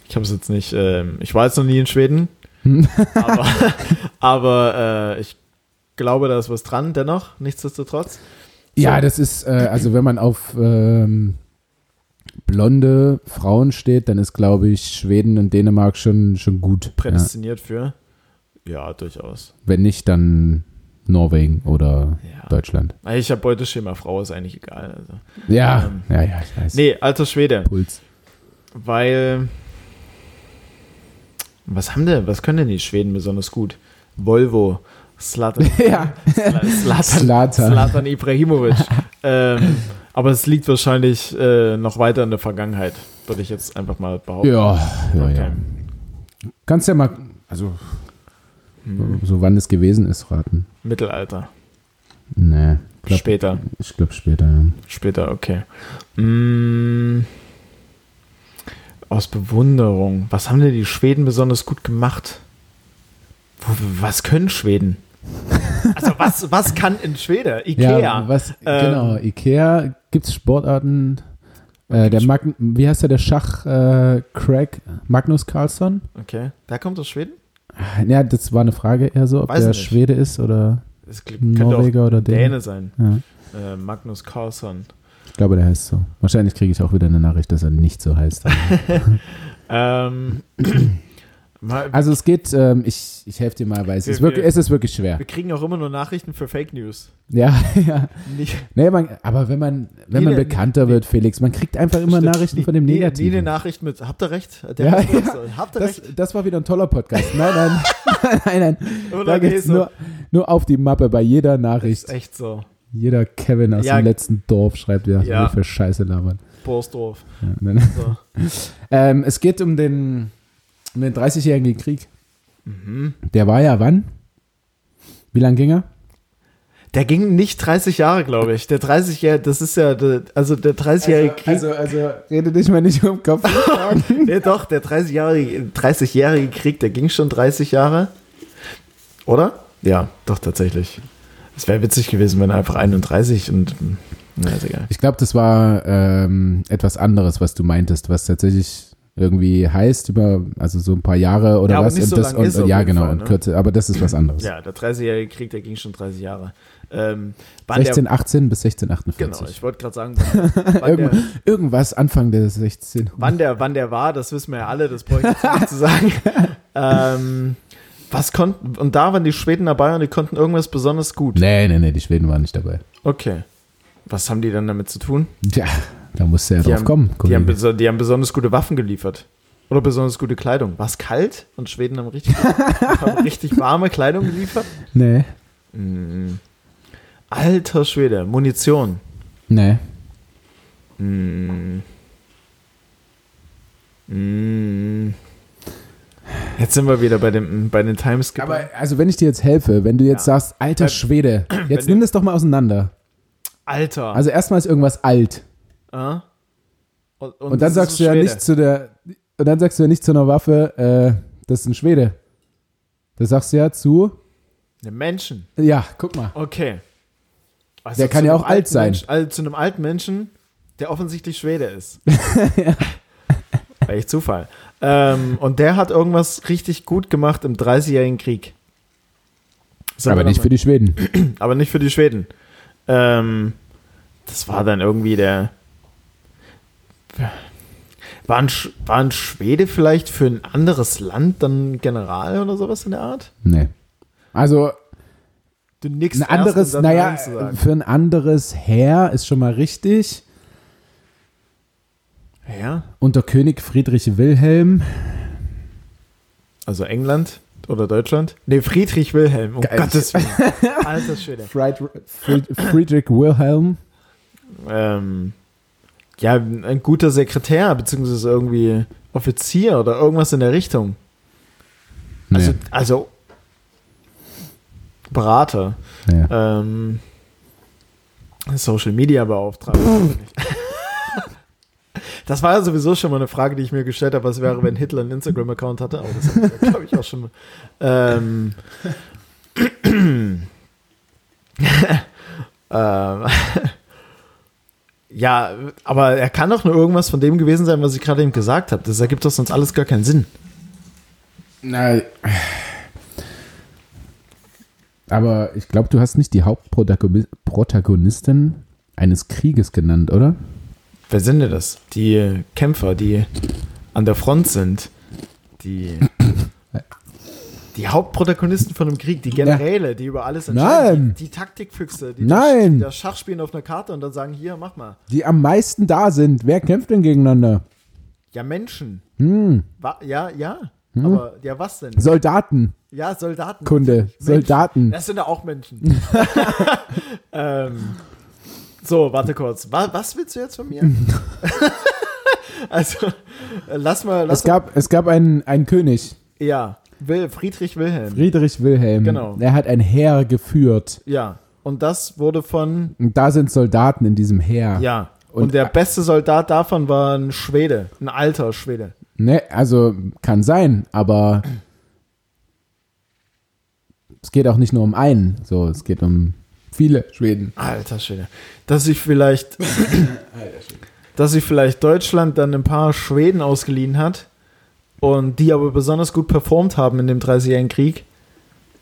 ich habe es jetzt nicht, ähm, ich war jetzt noch nie in Schweden, [LAUGHS] aber, aber äh, ich glaube, da ist was dran, dennoch, nichtsdestotrotz. Ja, das ist, äh, also wenn man auf ähm, blonde Frauen steht, dann ist, glaube ich, Schweden und Dänemark schon, schon gut. Ja. prädestiniert für. Ja, durchaus. Wenn nicht, dann Norwegen oder Ja. Deutschland. Ich habe Beuteschema, Frau ist eigentlich egal. Also. Ja, Ähm, ja, ja, ich weiß. Nee, alter Schwede, Puls. weil. Was haben denn, was können denn die Schweden besonders gut? Volvo, Slatan, [LAUGHS] ja, Slatan, Slatan. Slatan Ibrahimovic. [LAUGHS] ähm, aber es liegt wahrscheinlich äh, noch weiter in der Vergangenheit, würde ich jetzt einfach mal behaupten. Ja, ja, Okay. ja. Kannst ja mal, also Hm. so wann es gewesen ist, raten. Mittelalter. Nee, glaub, Später. ich glaube später. Ja. Später, okay. Mm, aus Bewunderung. Was haben denn die Schweden besonders gut gemacht? Was können Schweden? Also was, was kann in Schweden? Ikea. Ja, was, Ähm, genau, Ikea, gibt es Sportarten, äh, der Mag wie heißt der, der Schach, äh, Craig, Magnus Carlsson? Okay. Da kommt aus Schweden? Ja, das war eine Frage eher so, ob Weiß der nicht. Schwede ist oder auch Norweger oder Däne. Däne sein. Ja, Äh, Magnus Carlsson. ich glaube, der heißt so. Wahrscheinlich kriege ich auch wieder eine Nachricht, dass er nicht so heißt. [LAUGHS] Ähm, Mal, Also es geht, ähm, ich, ich helfe dir mal, weil es Wir- ist wirklich, wir- es ist wirklich schwer. wir kriegen auch immer nur Nachrichten für Fake News. Ja, [LAUGHS] ja. Nicht, Nee, man, aber wenn man, wenn Nee, man nee, bekannter nee. wird, Felix, man kriegt einfach immer Stimmt. Nachrichten von dem nie- Nie eine Negativen. Nachricht mit, habt ihr recht? Der Ja, ja. Habt ihr Das, recht? das war wieder ein toller Podcast. Nein, nein, [LAUGHS] nein, nein. Oder Da nee, geht's so. nur, nur auf die Mappe bei jeder Nachricht. Ist echt so. Jeder Kevin aus Ja. dem letzten Dorf schreibt wieder, Ja. ja. für Scheiße labern. Borsdorf. Ja, So. [LAUGHS] ähm, es geht um den, um den 30-jährigen Krieg. Mhm. Der war ja wann? Wie lang ging er? Der ging nicht 30 Jahre, glaube ich. Der 30-jährige, das ist ja, der, also der 30-jährige Krieg. also, also, rede dich mal nicht um den Kopf. [LAUGHS] nee, doch, der 30-jährige 30 Krieg, der ging schon 30 Jahre. Oder? Ja, doch, tatsächlich. Es wäre witzig gewesen, wenn er einfach 31 und. Na, ist egal. Ich glaube, das war ähm, etwas anderes, was du meintest, was tatsächlich irgendwie heißt über, also so ein paar Jahre oder Ja, was. und so das, und, ja, genau, Fall, und ne? kürzer, aber das ist was anderes. Ja, der 30-jährige Krieg, der ging schon 30 Jahre. Ähm, wann der, 1618 bis 1648. genau, ich wollte gerade sagen, wann, der, [LAUGHS] irgendwas Anfang der 16. wann, der, wann der war, das wissen wir ja alle, das brauche ich jetzt nicht zu sagen. [LAUGHS] Ähm, was konnten, und da waren die Schweden dabei und die konnten irgendwas besonders gut. Nee, nee, nee, die Schweden waren nicht dabei. Okay. Was haben die dann damit zu tun? Tja, da musst du ja Die drauf haben- kommen. Die haben, die haben besonders gute Waffen geliefert. Oder besonders gute Kleidung. War es kalt und Schweden haben richtig, [LAUGHS] haben richtig warme Kleidung geliefert? Nee, Mm. Alter Schwede, Munition. nee. Mm. Mm. Jetzt sind wir wieder bei, dem, bei den Timeskipper. Aber also wenn ich dir jetzt helfe, wenn du jetzt Ja. sagst, alter Schwede, [CLEARS THROAT] jetzt nimm das doch mal auseinander. Alter. Also erstmal ist irgendwas alt. Ah? und, Und, dann das ist sagst du ja nicht zu der, und dann sagst du ja nicht zu einer Waffe, äh, das ist ein Schwede. Das sagst du ja zu, Eine Menschen. ja, guck mal. Okay. Also Der kann ja einem auch alt sein. Menschen, also zu einem alten Menschen, der offensichtlich Schwede ist. [LAUGHS] War echt Zufall. Ähm, und der hat irgendwas richtig gut gemacht im 30-jährigen Krieg. Sagen Aber nicht für die Schweden. [CLEARS THROAT] aber nicht für die Schweden. Ähm, das war dann irgendwie der. War ein, Sch- war ein Schwede vielleicht für ein anderes Land dann General oder sowas in der Art? Nee. Also Du nix ein anderes, naja, für ein anderes Heer ist schon mal richtig. Ja, Unter König Friedrich Wilhelm. also England oder Deutschland? Nee, Friedrich Wilhelm, um Geil. Gottes Willen. [LAUGHS] Alter Schwede. Fried, Fried, Friedrich Wilhelm. Ähm, ja, ein guter Sekretär, beziehungsweise irgendwie Offizier oder irgendwas in der Richtung. Nee, Also, also Berater. nee. Ähm, Social Media Beauftragter. [LAUGHS] Das war ja sowieso schon mal eine Frage, die ich mir gestellt habe, was wäre, wenn Hitler einen Instagram-Account hatte. Aber das habe ich, glaube ich, auch schon mal. Ähm, [LAUGHS] [LAUGHS] ähm, ja, aber er kann doch nur irgendwas von dem gewesen sein, was ich gerade eben gesagt habe. Das ergibt doch sonst alles gar keinen Sinn. Na, aber ich glaube, du hast nicht die Hauptprotagonistin eines Krieges genannt, oder? Wer sind denn das? Die Kämpfer, die an der Front sind. Die, [CLEARS THROAT] die Hauptprotagonisten von einem Krieg, die Generäle, die über alles entscheiden. Nein. Die, die Taktikfüchse, die Nein. Das, die das Schach spielen auf einer Karte und dann sagen, hier, mach mal. Die am meisten da sind. Wer kämpft denn gegeneinander? Ja, Menschen. Hm, Wa ja, ja. Aber, ja, was denn? Soldaten, Ja, Soldaten. Kunde. Menschen. Soldaten. Das sind ja auch Menschen. [LAUGHS] ähm, so, warte kurz. Was, was willst du jetzt von mir? [LAUGHS] [LAUGHS] also, äh, lass mal. Lass Es gab, es gab einen, einen König, ja, Will, Friedrich Wilhelm. Friedrich Wilhelm. Genau. Er hat ein Heer geführt. ja, und das wurde von. Und da sind Soldaten in diesem Heer. Ja. Und, Und- der beste Soldat davon war ein Schwede, ein alter Schwede. Ne, also kann sein, aber es geht auch nicht nur um einen. So, es geht um viele Schweden. Alter Schwede. Dass sich vielleicht. [COUGHS] dass sich vielleicht Deutschland dann ein paar Schweden ausgeliehen hat und die aber besonders gut performt haben in dem 30-jährigen Krieg.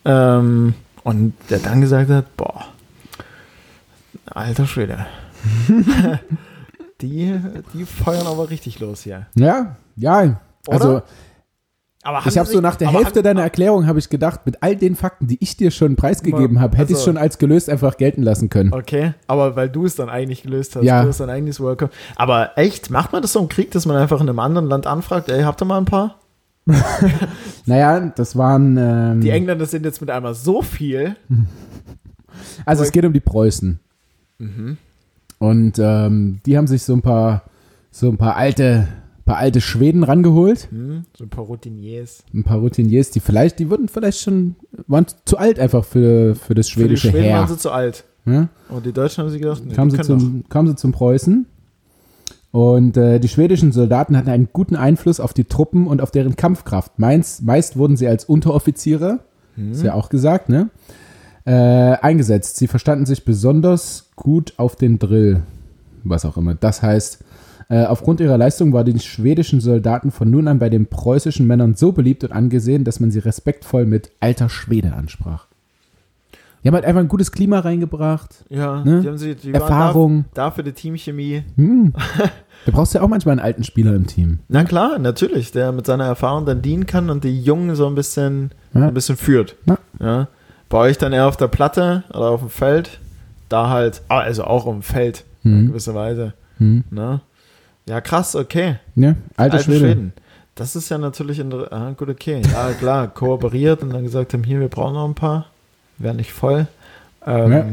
Ähm, und der dann gesagt hat: Boah, alter Schwede. [LAUGHS] die, die feuern aber richtig los hier. Ja, ja. Also, Oder? Aber Ich habe so nach der Hälfte haben- deiner Erklärung habe ich gedacht, mit all den Fakten, die ich dir schon preisgegeben habe, hätte ich Also- schon als gelöst einfach gelten lassen können. Okay, aber weil du es dann eigentlich gelöst hast, Ja. du hast dein eigenes Cup. Aber echt, macht man das so im Krieg, dass man einfach in einem anderen Land anfragt, ey, habt ihr mal ein paar? [LAUGHS] Naja, das waren. Ähm, Die Engländer sind jetzt mit einmal so viel. [LAUGHS] also es geht um die Preußen. Mhm. Und ähm, die haben sich so ein paar, so ein paar alte, paar alte Schweden rangeholt. Hm, so ein paar Routiniers. Ein paar Routiniers, die vielleicht, die wurden vielleicht schon, waren zu alt einfach für, für das Für die schwedische Schweden waren Heer. sie zu alt. Ja? Und die Deutschen haben sich gedacht, nee, kamen, die sie zum, kamen sie zum Preußen. Und äh, die schwedischen Soldaten hatten einen guten Einfluss auf die Truppen und auf deren Kampfkraft. Meist, meist wurden sie als Unteroffiziere, doch. ist Hm. ja auch gesagt, ne? Äh, eingesetzt. Sie verstanden sich besonders gut auf den Drill, was auch immer. Das heißt, äh, aufgrund ihrer Leistung waren die schwedischen Soldaten von nun an bei den preußischen Männern so beliebt und angesehen, dass man sie respektvoll mit alter Schwede ansprach. Die haben halt einfach ein gutes Klima reingebracht, Ja, Ne? die haben sie, die Erfahrung. da, für die Teamchemie. Hm. [LAUGHS] Da brauchst du ja auch manchmal einen alten Spieler im Team. Na klar, natürlich, der mit seiner Erfahrung dann dienen kann und die Jungen so ein bisschen, Ja. ein bisschen führt. Ja. Ja. Bei euch dann eher auf der Platte oder auf dem Feld. Da halt, ah, also auch auf dem Feld, in Mhm. gewisser Weise. Hm. Ne? Ja, krass, okay. Ja, alter Alte Schwede. Schweden. Das ist ja natürlich, inter- ah, gut, okay. Ja, klar, [LAUGHS] kooperiert und dann gesagt haben, hier, wir brauchen noch ein paar. Wäre nicht voll. Ähm, Ja.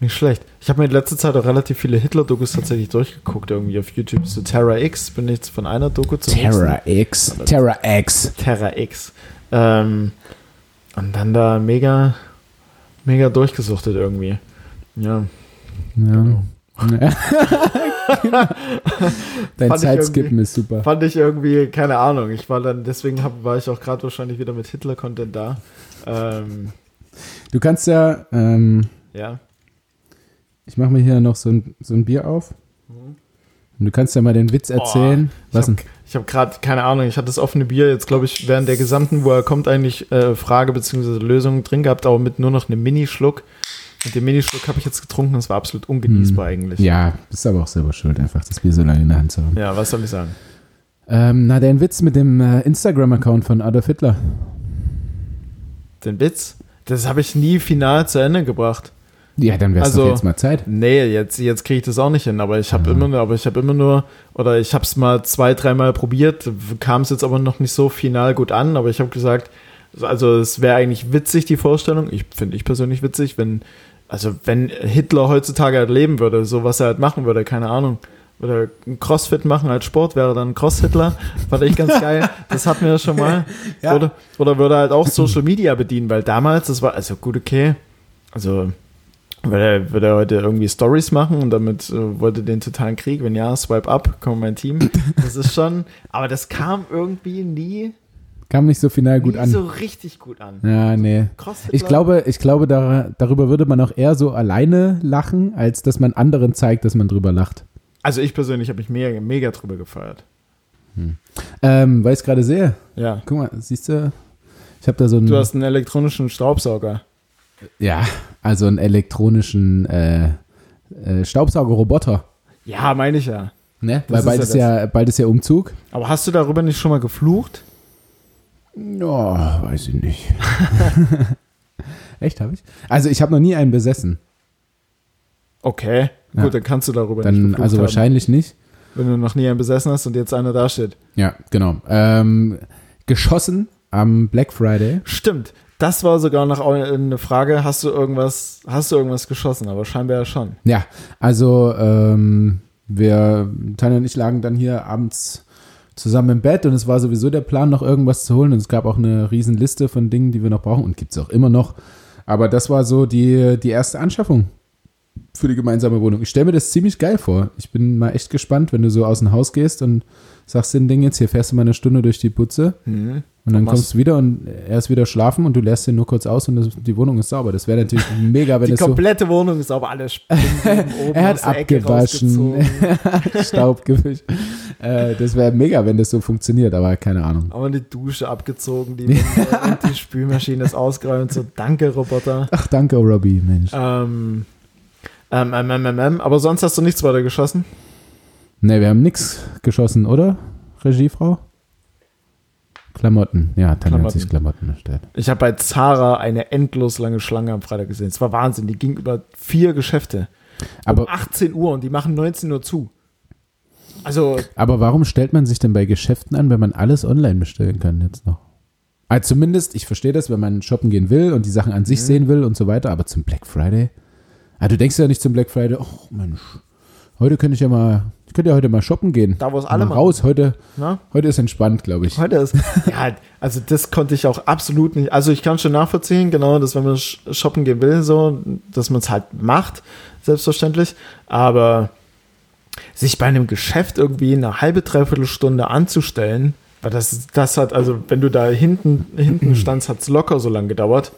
Nicht schlecht. Ich habe mir in letzter Zeit auch relativ viele Hitler-Dokus tatsächlich durchgeguckt, irgendwie auf YouTube. So Terra X bin ich jetzt von einer Doku zur Terra X. Terra X. Terra X. Ähm, und dann da mega, mega durchgesuchtet irgendwie. Ja. Ja. Ja. [LAUGHS] [LAUGHS] [LAUGHS] Dein Zeitskippen ist super. Fand ich irgendwie, keine Ahnung. Ich war dann, deswegen hab, war ich auch gerade wahrscheinlich wieder mit Hitler-Content da. Ähm, Du kannst ja, ähm, ja. ich mache mir hier noch so ein, so ein Bier auf. Und du kannst ja mal den Witz erzählen. Was ich habe hab gerade, keine Ahnung, ich hatte das offene Bier jetzt, glaube ich, während der gesamten, wo er kommt, eigentlich äh, Frage bzw. Lösung drin gehabt, aber mit nur noch einem Minischluck. Und den Minischluck habe ich jetzt getrunken, das war absolut ungenießbar eigentlich. Hm. Ja, bist aber auch selber schuld, einfach das Bier so lange in der Hand zu haben. Ja, was soll ich sagen? Ähm, na, dein Witz mit dem äh, Instagram-Account von Adolf Hitler. Den Witz? Das habe ich nie final zu Ende gebracht. Ja, dann wär's Also- doch jetzt mal Zeit. Nee, jetzt, jetzt kriege ich das auch nicht hin, aber ich habe immer nur, aber ich habe immer nur, oder ich habe es mal zwei, dreimal probiert, kam es jetzt aber noch nicht so final gut an, aber ich habe gesagt, also es wäre eigentlich witzig, die Vorstellung, ich finde ich persönlich witzig, wenn, also wenn Hitler heutzutage halt leben würde, so was er halt machen würde, keine Ahnung, würde er ein Crossfit machen als Sport, wäre er dann Cross-Hitler, fand ich ganz geil, das hatten wir ja schon mal, [LAUGHS] Ja. oder, oder würde er halt auch Social Media bedienen, weil damals, das war, also gut, okay, also würde er, würde er heute irgendwie Stories machen und damit äh, wollte den totalen Krieg? Wenn ja, swipe up, komm mein Team. Das ist schon, aber das kam irgendwie nie, Kam nicht so final gut nie an. so richtig gut an. Ja, nee. Cross Ich glaube, ich glaube da, darüber würde man auch eher so alleine lachen, als dass man anderen zeigt, dass man drüber lacht. Also ich persönlich habe mich mega, mega drüber gefeiert. Ähm, weil ich gerade sehe, Ja. guck mal, siehst du, ich habe da so einen, Du hast einen elektronischen Staubsauger. ja, also einen elektronischen äh, äh, Staubsaugerroboter, Ja, meine ich ja. ne? Das Weil ist bald ja ist ja, bald ist ja Umzug. Aber hast du darüber nicht schon mal geflucht? Ja, weiß ich nicht. [LAUGHS] Echt, habe ich? Also ich habe noch nie einen besessen. Okay. Ja. Gut, dann kannst du darüber nicht Dann, geflucht also haben, wahrscheinlich nicht. Wenn du noch nie einen besessen hast und jetzt einer dasteht. Ja, genau. Ähm, geschossen am Black Friday. Stimmt. Das war sogar noch eine Frage. Hast du irgendwas, hast du irgendwas geschossen? Aber scheinbar ja schon. Ja, also ähm, wir, Tanja und ich lagen dann hier abends zusammen im Bett und es war sowieso der Plan, noch irgendwas zu holen und es gab auch eine riesen Liste von Dingen, die wir noch brauchen und gibt es auch immer noch. Aber das war so die, die erste Anschaffung für die gemeinsame Wohnung. Ich stelle mir das ziemlich geil vor. Ich bin mal echt gespannt, wenn du so aus dem Haus gehst und sagst den Ding jetzt, hier fährst du mal eine Stunde durch die Putze Mhm. Und dann kommst du wieder und er ist wieder schlafen und du lässt ihn nur kurz aus und das, die Wohnung ist sauber. Das wäre natürlich [LAUGHS] mega, wenn Die es so komplette Wohnung ist aber alles [LAUGHS] Er hat abgewaschen. [LAUGHS] Staub gewischt. Äh, das wäre mega, wenn das so funktioniert, aber keine Ahnung. Aber die Dusche abgezogen, die die Spülmaschine ist ausgeräumt. So, danke, Roboter. Ach, danke, Robbie, Mensch. Ähm, ähm, ähm, ähm, ähm, ähm, aber sonst hast du nichts weiter geschossen? Ne, wir haben nix geschossen, oder? Regiefrau? Klamotten. Ja, Tanja hat sich Klamotten bestellt. Ich habe bei Zara eine endlos lange Schlange am Freitag gesehen. Es war Wahnsinn. Die ging über vier Geschäfte. Aber- um 18 Uhr und die machen 19 Uhr zu. Also, Aber warum stellt man sich denn bei Geschäften an, wenn man alles online bestellen kann jetzt noch? Also zumindest, ich verstehe das, wenn man shoppen gehen will und die Sachen an Mhm. sich sehen will und so weiter, aber zum Black Friday? Ah, du denkst ja nicht zum Black Friday, oh Mensch, heute könnte ich ja mal, ich könnte ja heute mal shoppen gehen. Da, wo es alle mal machen. raus, heute, na, heute ist entspannt, glaube ich. heute ist. [LAUGHS] ja, also das konnte ich auch absolut nicht. Also ich kann schon nachvollziehen, genau, dass wenn man sh- shoppen gehen will, so, dass man es halt macht, selbstverständlich. Aber sich bei einem Geschäft irgendwie eine halbe, dreiviertel Stunde anzustellen, weil das, das hat, also wenn du da hinten, hinten [CLEARS THROAT] standst, hat es locker so lange gedauert.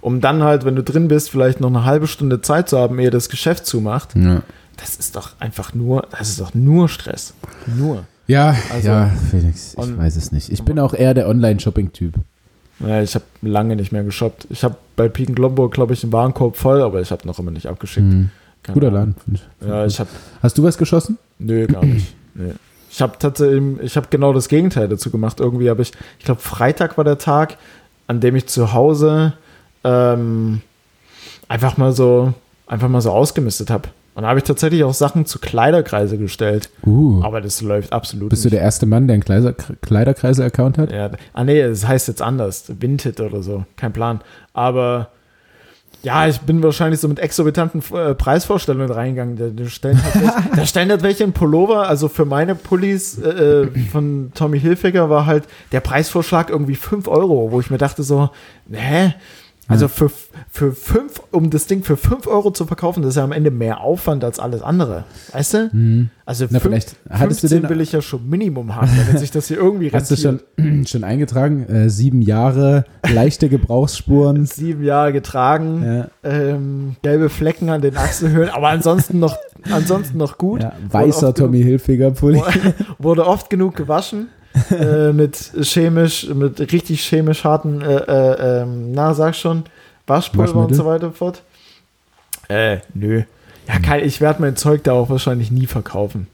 Um dann halt, wenn du drin bist, vielleicht noch eine halbe Stunde Zeit zu haben, ehe das Geschäft zumacht. Ja, Das ist doch einfach nur, das ist doch nur Stress. Nur. ja, Also- ja Felix, ich weiß es nicht. Ich bin auch eher der Online-Shopping-Typ. Ja, ich habe lange nicht mehr geshoppt. Ich habe bei Piken Glomburg, glaube ich, einen Warenkorb voll, aber ich habe noch immer nicht abgeschickt. Mhm. Guter. Laden, finde ich. Ja, ich habe, Hast du was geschossen? nö, gar nicht. [CLEARS THROAT] Nee. Ich habe tatsächlich, ich habe genau das Gegenteil dazu gemacht. Irgendwie habe ich, ich glaube, Freitag war der Tag, an dem ich zu Hause ähm, einfach mal so, einfach mal so ausgemistet habe. Und da habe ich tatsächlich auch Sachen zu Kleiderkreise gestellt. Uh, Aber das läuft absolut bist du nicht. der erste Mann, der einen Kleider- Kleiderkreise-Account hat? Ja, ah nee, es heißt jetzt anders. Vinted oder so. Kein Plan. Aber ja, ich bin wahrscheinlich so mit exorbitanten äh, Preisvorstellungen reingegangen. Da, da, stellen halt welche, [LAUGHS] da stellen halt welche in Pullover. Also für meine Pullis äh, von Tommy Hilfiger war halt der Preisvorschlag irgendwie 5 Euro, wo ich mir dachte so, hä? Also für, für fünf, um das Ding für 5 Euro zu verkaufen, das ist ja am Ende mehr Aufwand als alles andere. Weißt du? Also Mhm. Na, fünf- vielleicht hattest du 15 den- will ich ja schon Minimum haben, [LAUGHS] damit sich das hier irgendwie Hast du rentiert. schon, [CLEARS THROAT] schon eingetragen? Äh, sieben Jahre, leichte Gebrauchsspuren. [LAUGHS] sieben Jahre getragen, ja, ähm, gelbe Flecken an den Achselhöhlen, aber ansonsten noch, [LAUGHS] ansonsten noch gut. ja, weißer Tommy Hilfiger Pulli. Wurde oft genug gewaschen. [LAUGHS] äh, mit chemisch, mit richtig chemisch harten, äh, äh, ähm, na, sag schon, Waschpulver und so weiter und fort. Äh, nö. Ja, kein, ich werde mein Zeug da auch wahrscheinlich nie verkaufen.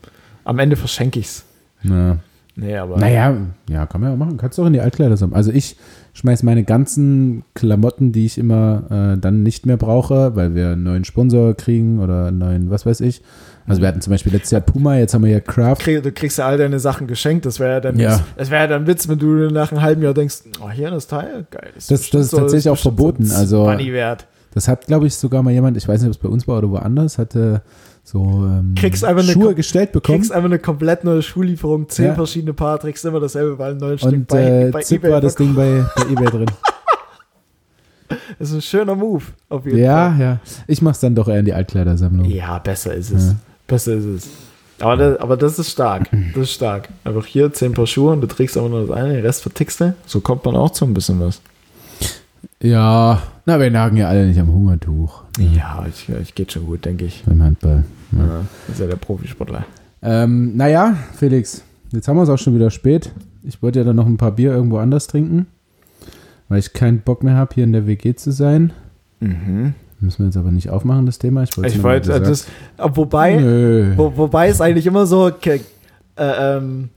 Am Ende verschenke ich's. Na, Nee, aber. naja, ja, kann man ja machen. Kannst du auch in die Altkleider sammeln. Also ich schmeiß meine ganzen Klamotten, die ich immer äh, dann nicht mehr brauche, weil wir einen neuen Sponsor kriegen oder einen neuen, was weiß ich. Also wir hatten zum Beispiel letztes Jahr Puma, jetzt haben wir ja Craft. du kriegst ja all deine Sachen geschenkt. Das wäre ja dann, Ja. das wäre ja dann Witz, wenn du nach einem halben Jahr denkst, oh, hier das Teil, geil. Das- bestimmt das ist tatsächlich auch bestimmt verboten, So also- wert. Das hat, glaube ich, sogar mal jemand, ich weiß nicht, ob es bei uns war oder woanders, hatte so ähm, Kriegst einfach eine Schuhe gestellt bekommen. Kriegst einfach eine komplett neue Schuhlieferung, zehn Ja. verschiedene Paar, trägst immer dasselbe, weil ein neues Stück bei, äh, bei Zip eBay war das Ding bei, bei eBay drin. [LAUGHS] Das ist ein schöner Move, auf jeden Ja, Fall. ja. Ich mach's dann doch eher in die Altkleidersammlung. Ja, besser ist es. Ja. Besser ist es. Aber das, aber das ist stark. [LAUGHS] Das ist stark. Einfach hier zehn Paar Schuhe und du trägst aber nur das eine, den Rest vertickst du. So kommt man auch zu ein bisschen was. Ja, na, wir nagen ja alle nicht am Hungertuch Ja, ich, ich geht schon gut, denke ich. beim Handball. Ja. Ja, das ist ja der Profisportler. Ähm, naja, Felix, jetzt haben wir es auch schon wieder spät. Ich wollte ja dann noch ein paar Bier irgendwo anders trinken, weil ich keinen Bock mehr habe, hier in der WG zu sein. Mhm. Müssen wir jetzt aber nicht aufmachen, das Thema. Ich wollte Ich gesagt- das, wobei, Nö. Wo, wobei es eigentlich immer so, ke- äh, ähm,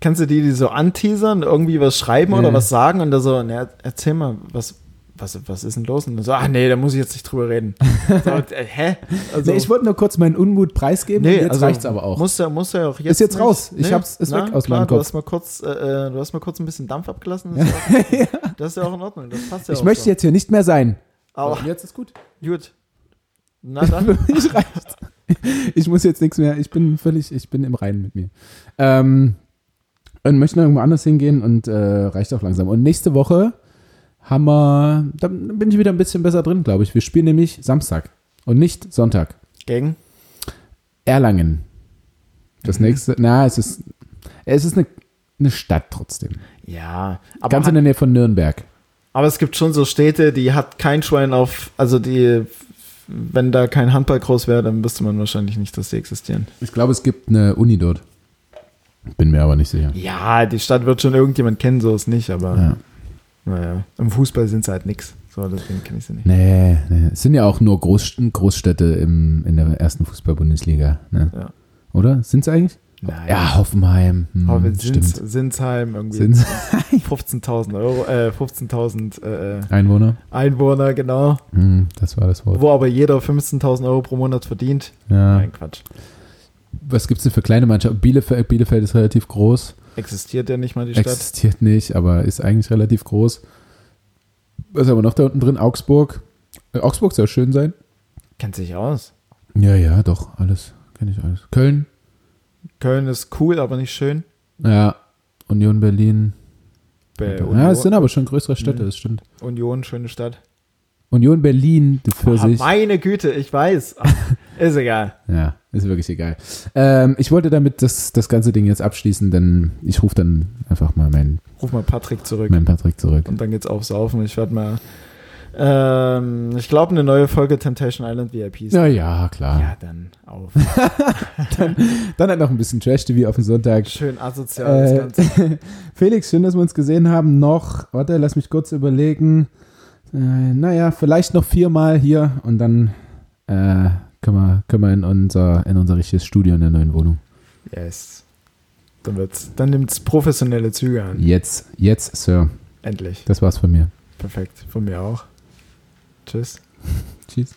kannst du die, die so anteasern, irgendwie was schreiben Ja. oder was sagen und da so, ne, erzähl mal, was, was, was ist denn los? Und dann so, ach nee, da muss ich jetzt nicht drüber reden. So, [LAUGHS] äh, hä? Also, nee, ich wollte nur kurz meinen Unmut preisgeben. nee, jetzt also, reicht's aber auch. Muss ja, muss ja auch jetzt. Ist jetzt nicht. raus. Ich hab's- ist weg aus klar, meinem Du Kopf. hast mal kurz, äh, äh, du hast mal kurz ein bisschen Dampf abgelassen. [LAUGHS] Das, ist, auch, das ist ja auch in Ordnung. Das passt ja ich auch möchte so. jetzt hier nicht mehr sein. Aber jetzt ist gut. gut. Na dann. [LAUGHS] Für mich reicht's. Ich muss jetzt nichts mehr. Ich bin völlig, ich bin im Reinen mit mir. Ähm, und möchte noch irgendwo anders hingehen und äh, reicht auch langsam. Und nächste Woche haben wir, da bin ich wieder ein bisschen besser drin, glaube ich. Wir spielen nämlich Samstag und nicht Sonntag. Gegen? Erlangen. Das nächste, na, es ist, es ist eine, eine Stadt trotzdem. Ja, aber Ganz in der Nähe von Nürnberg. Aber es gibt schon so Städte, die hat kein Schwein auf, also die, wenn da kein Handball groß wäre, dann wüsste man wahrscheinlich nicht, dass sie existieren. Ich glaube, es gibt eine Uni dort. Bin mir aber nicht sicher. Ja, die Stadt wird schon irgendjemand kennen, so ist nicht, aber Ja. naja, im Fußball sind sie halt nix. So, deswegen kenne ich sie nicht. Nee, nee, es sind ja auch nur Groß, Großstädte im, in der ersten Fußball-Bundesliga. Ne? Ja. Oder? Sind es eigentlich? Nein. Ja, Hoffenheim. Hm, Aber. Sins, Sinsheim irgendwie Sind's 15.000 [LAUGHS] [LAUGHS] Euro, äh, 15.000 äh, Einwohner? Einwohner, genau. Hm, das war das Wort. Wo aber jeder 15.000 Euro pro Monat verdient. Ja. Nein, Quatsch. Was gibt es denn für kleine Mannschaften? Bielefeld, Bielefeld ist relativ groß. Existiert ja nicht mal die Stadt. Existiert nicht, aber ist eigentlich relativ groß. Was haben wir noch da unten drin? Augsburg. Äh, Augsburg soll schön sein. Kennt sich aus. Ja, ja, doch, alles. Kenne ich alles. Köln. Köln ist cool, aber nicht schön. Ja. Union Berlin. Bei ja, Union, es sind aber schon größere Städte, Mhm. das stimmt. Union, schöne Stadt. Union Berlin für Ah, sich. meine Güte, ich weiß. [LAUGHS] Ist egal. Ja, ist wirklich egal. Ähm, ich wollte damit das, das ganze Ding jetzt abschließen, denn ich rufe dann einfach mal meinen, Ruf mal Patrick zurück. meinen Patrick zurück. Und dann geht's aufs Saufen. Ich werde mal, ähm, ich glaube, eine neue Folge Temptation Island VIPs. Ja, ja, klar. Ja, dann auf. [LAUGHS] Dann halt noch ein bisschen Trash-TV auf den Sonntag. Schön asozial das Äh, Ganze. [LAUGHS] Felix, schön, dass wir uns gesehen haben. Noch, warte, lass mich kurz überlegen. Äh, naja, vielleicht noch viermal hier und dann äh, können, wir, können wir in unser, in unser richtiges Studio in der neuen Wohnung. Yes. Dann, wird's, dann nimmt's professionelle Züge an. Jetzt, jetzt, Sir. Endlich. Das war's von mir. Perfekt. Von mir auch. Tschüss. [LAUGHS] Tschüss.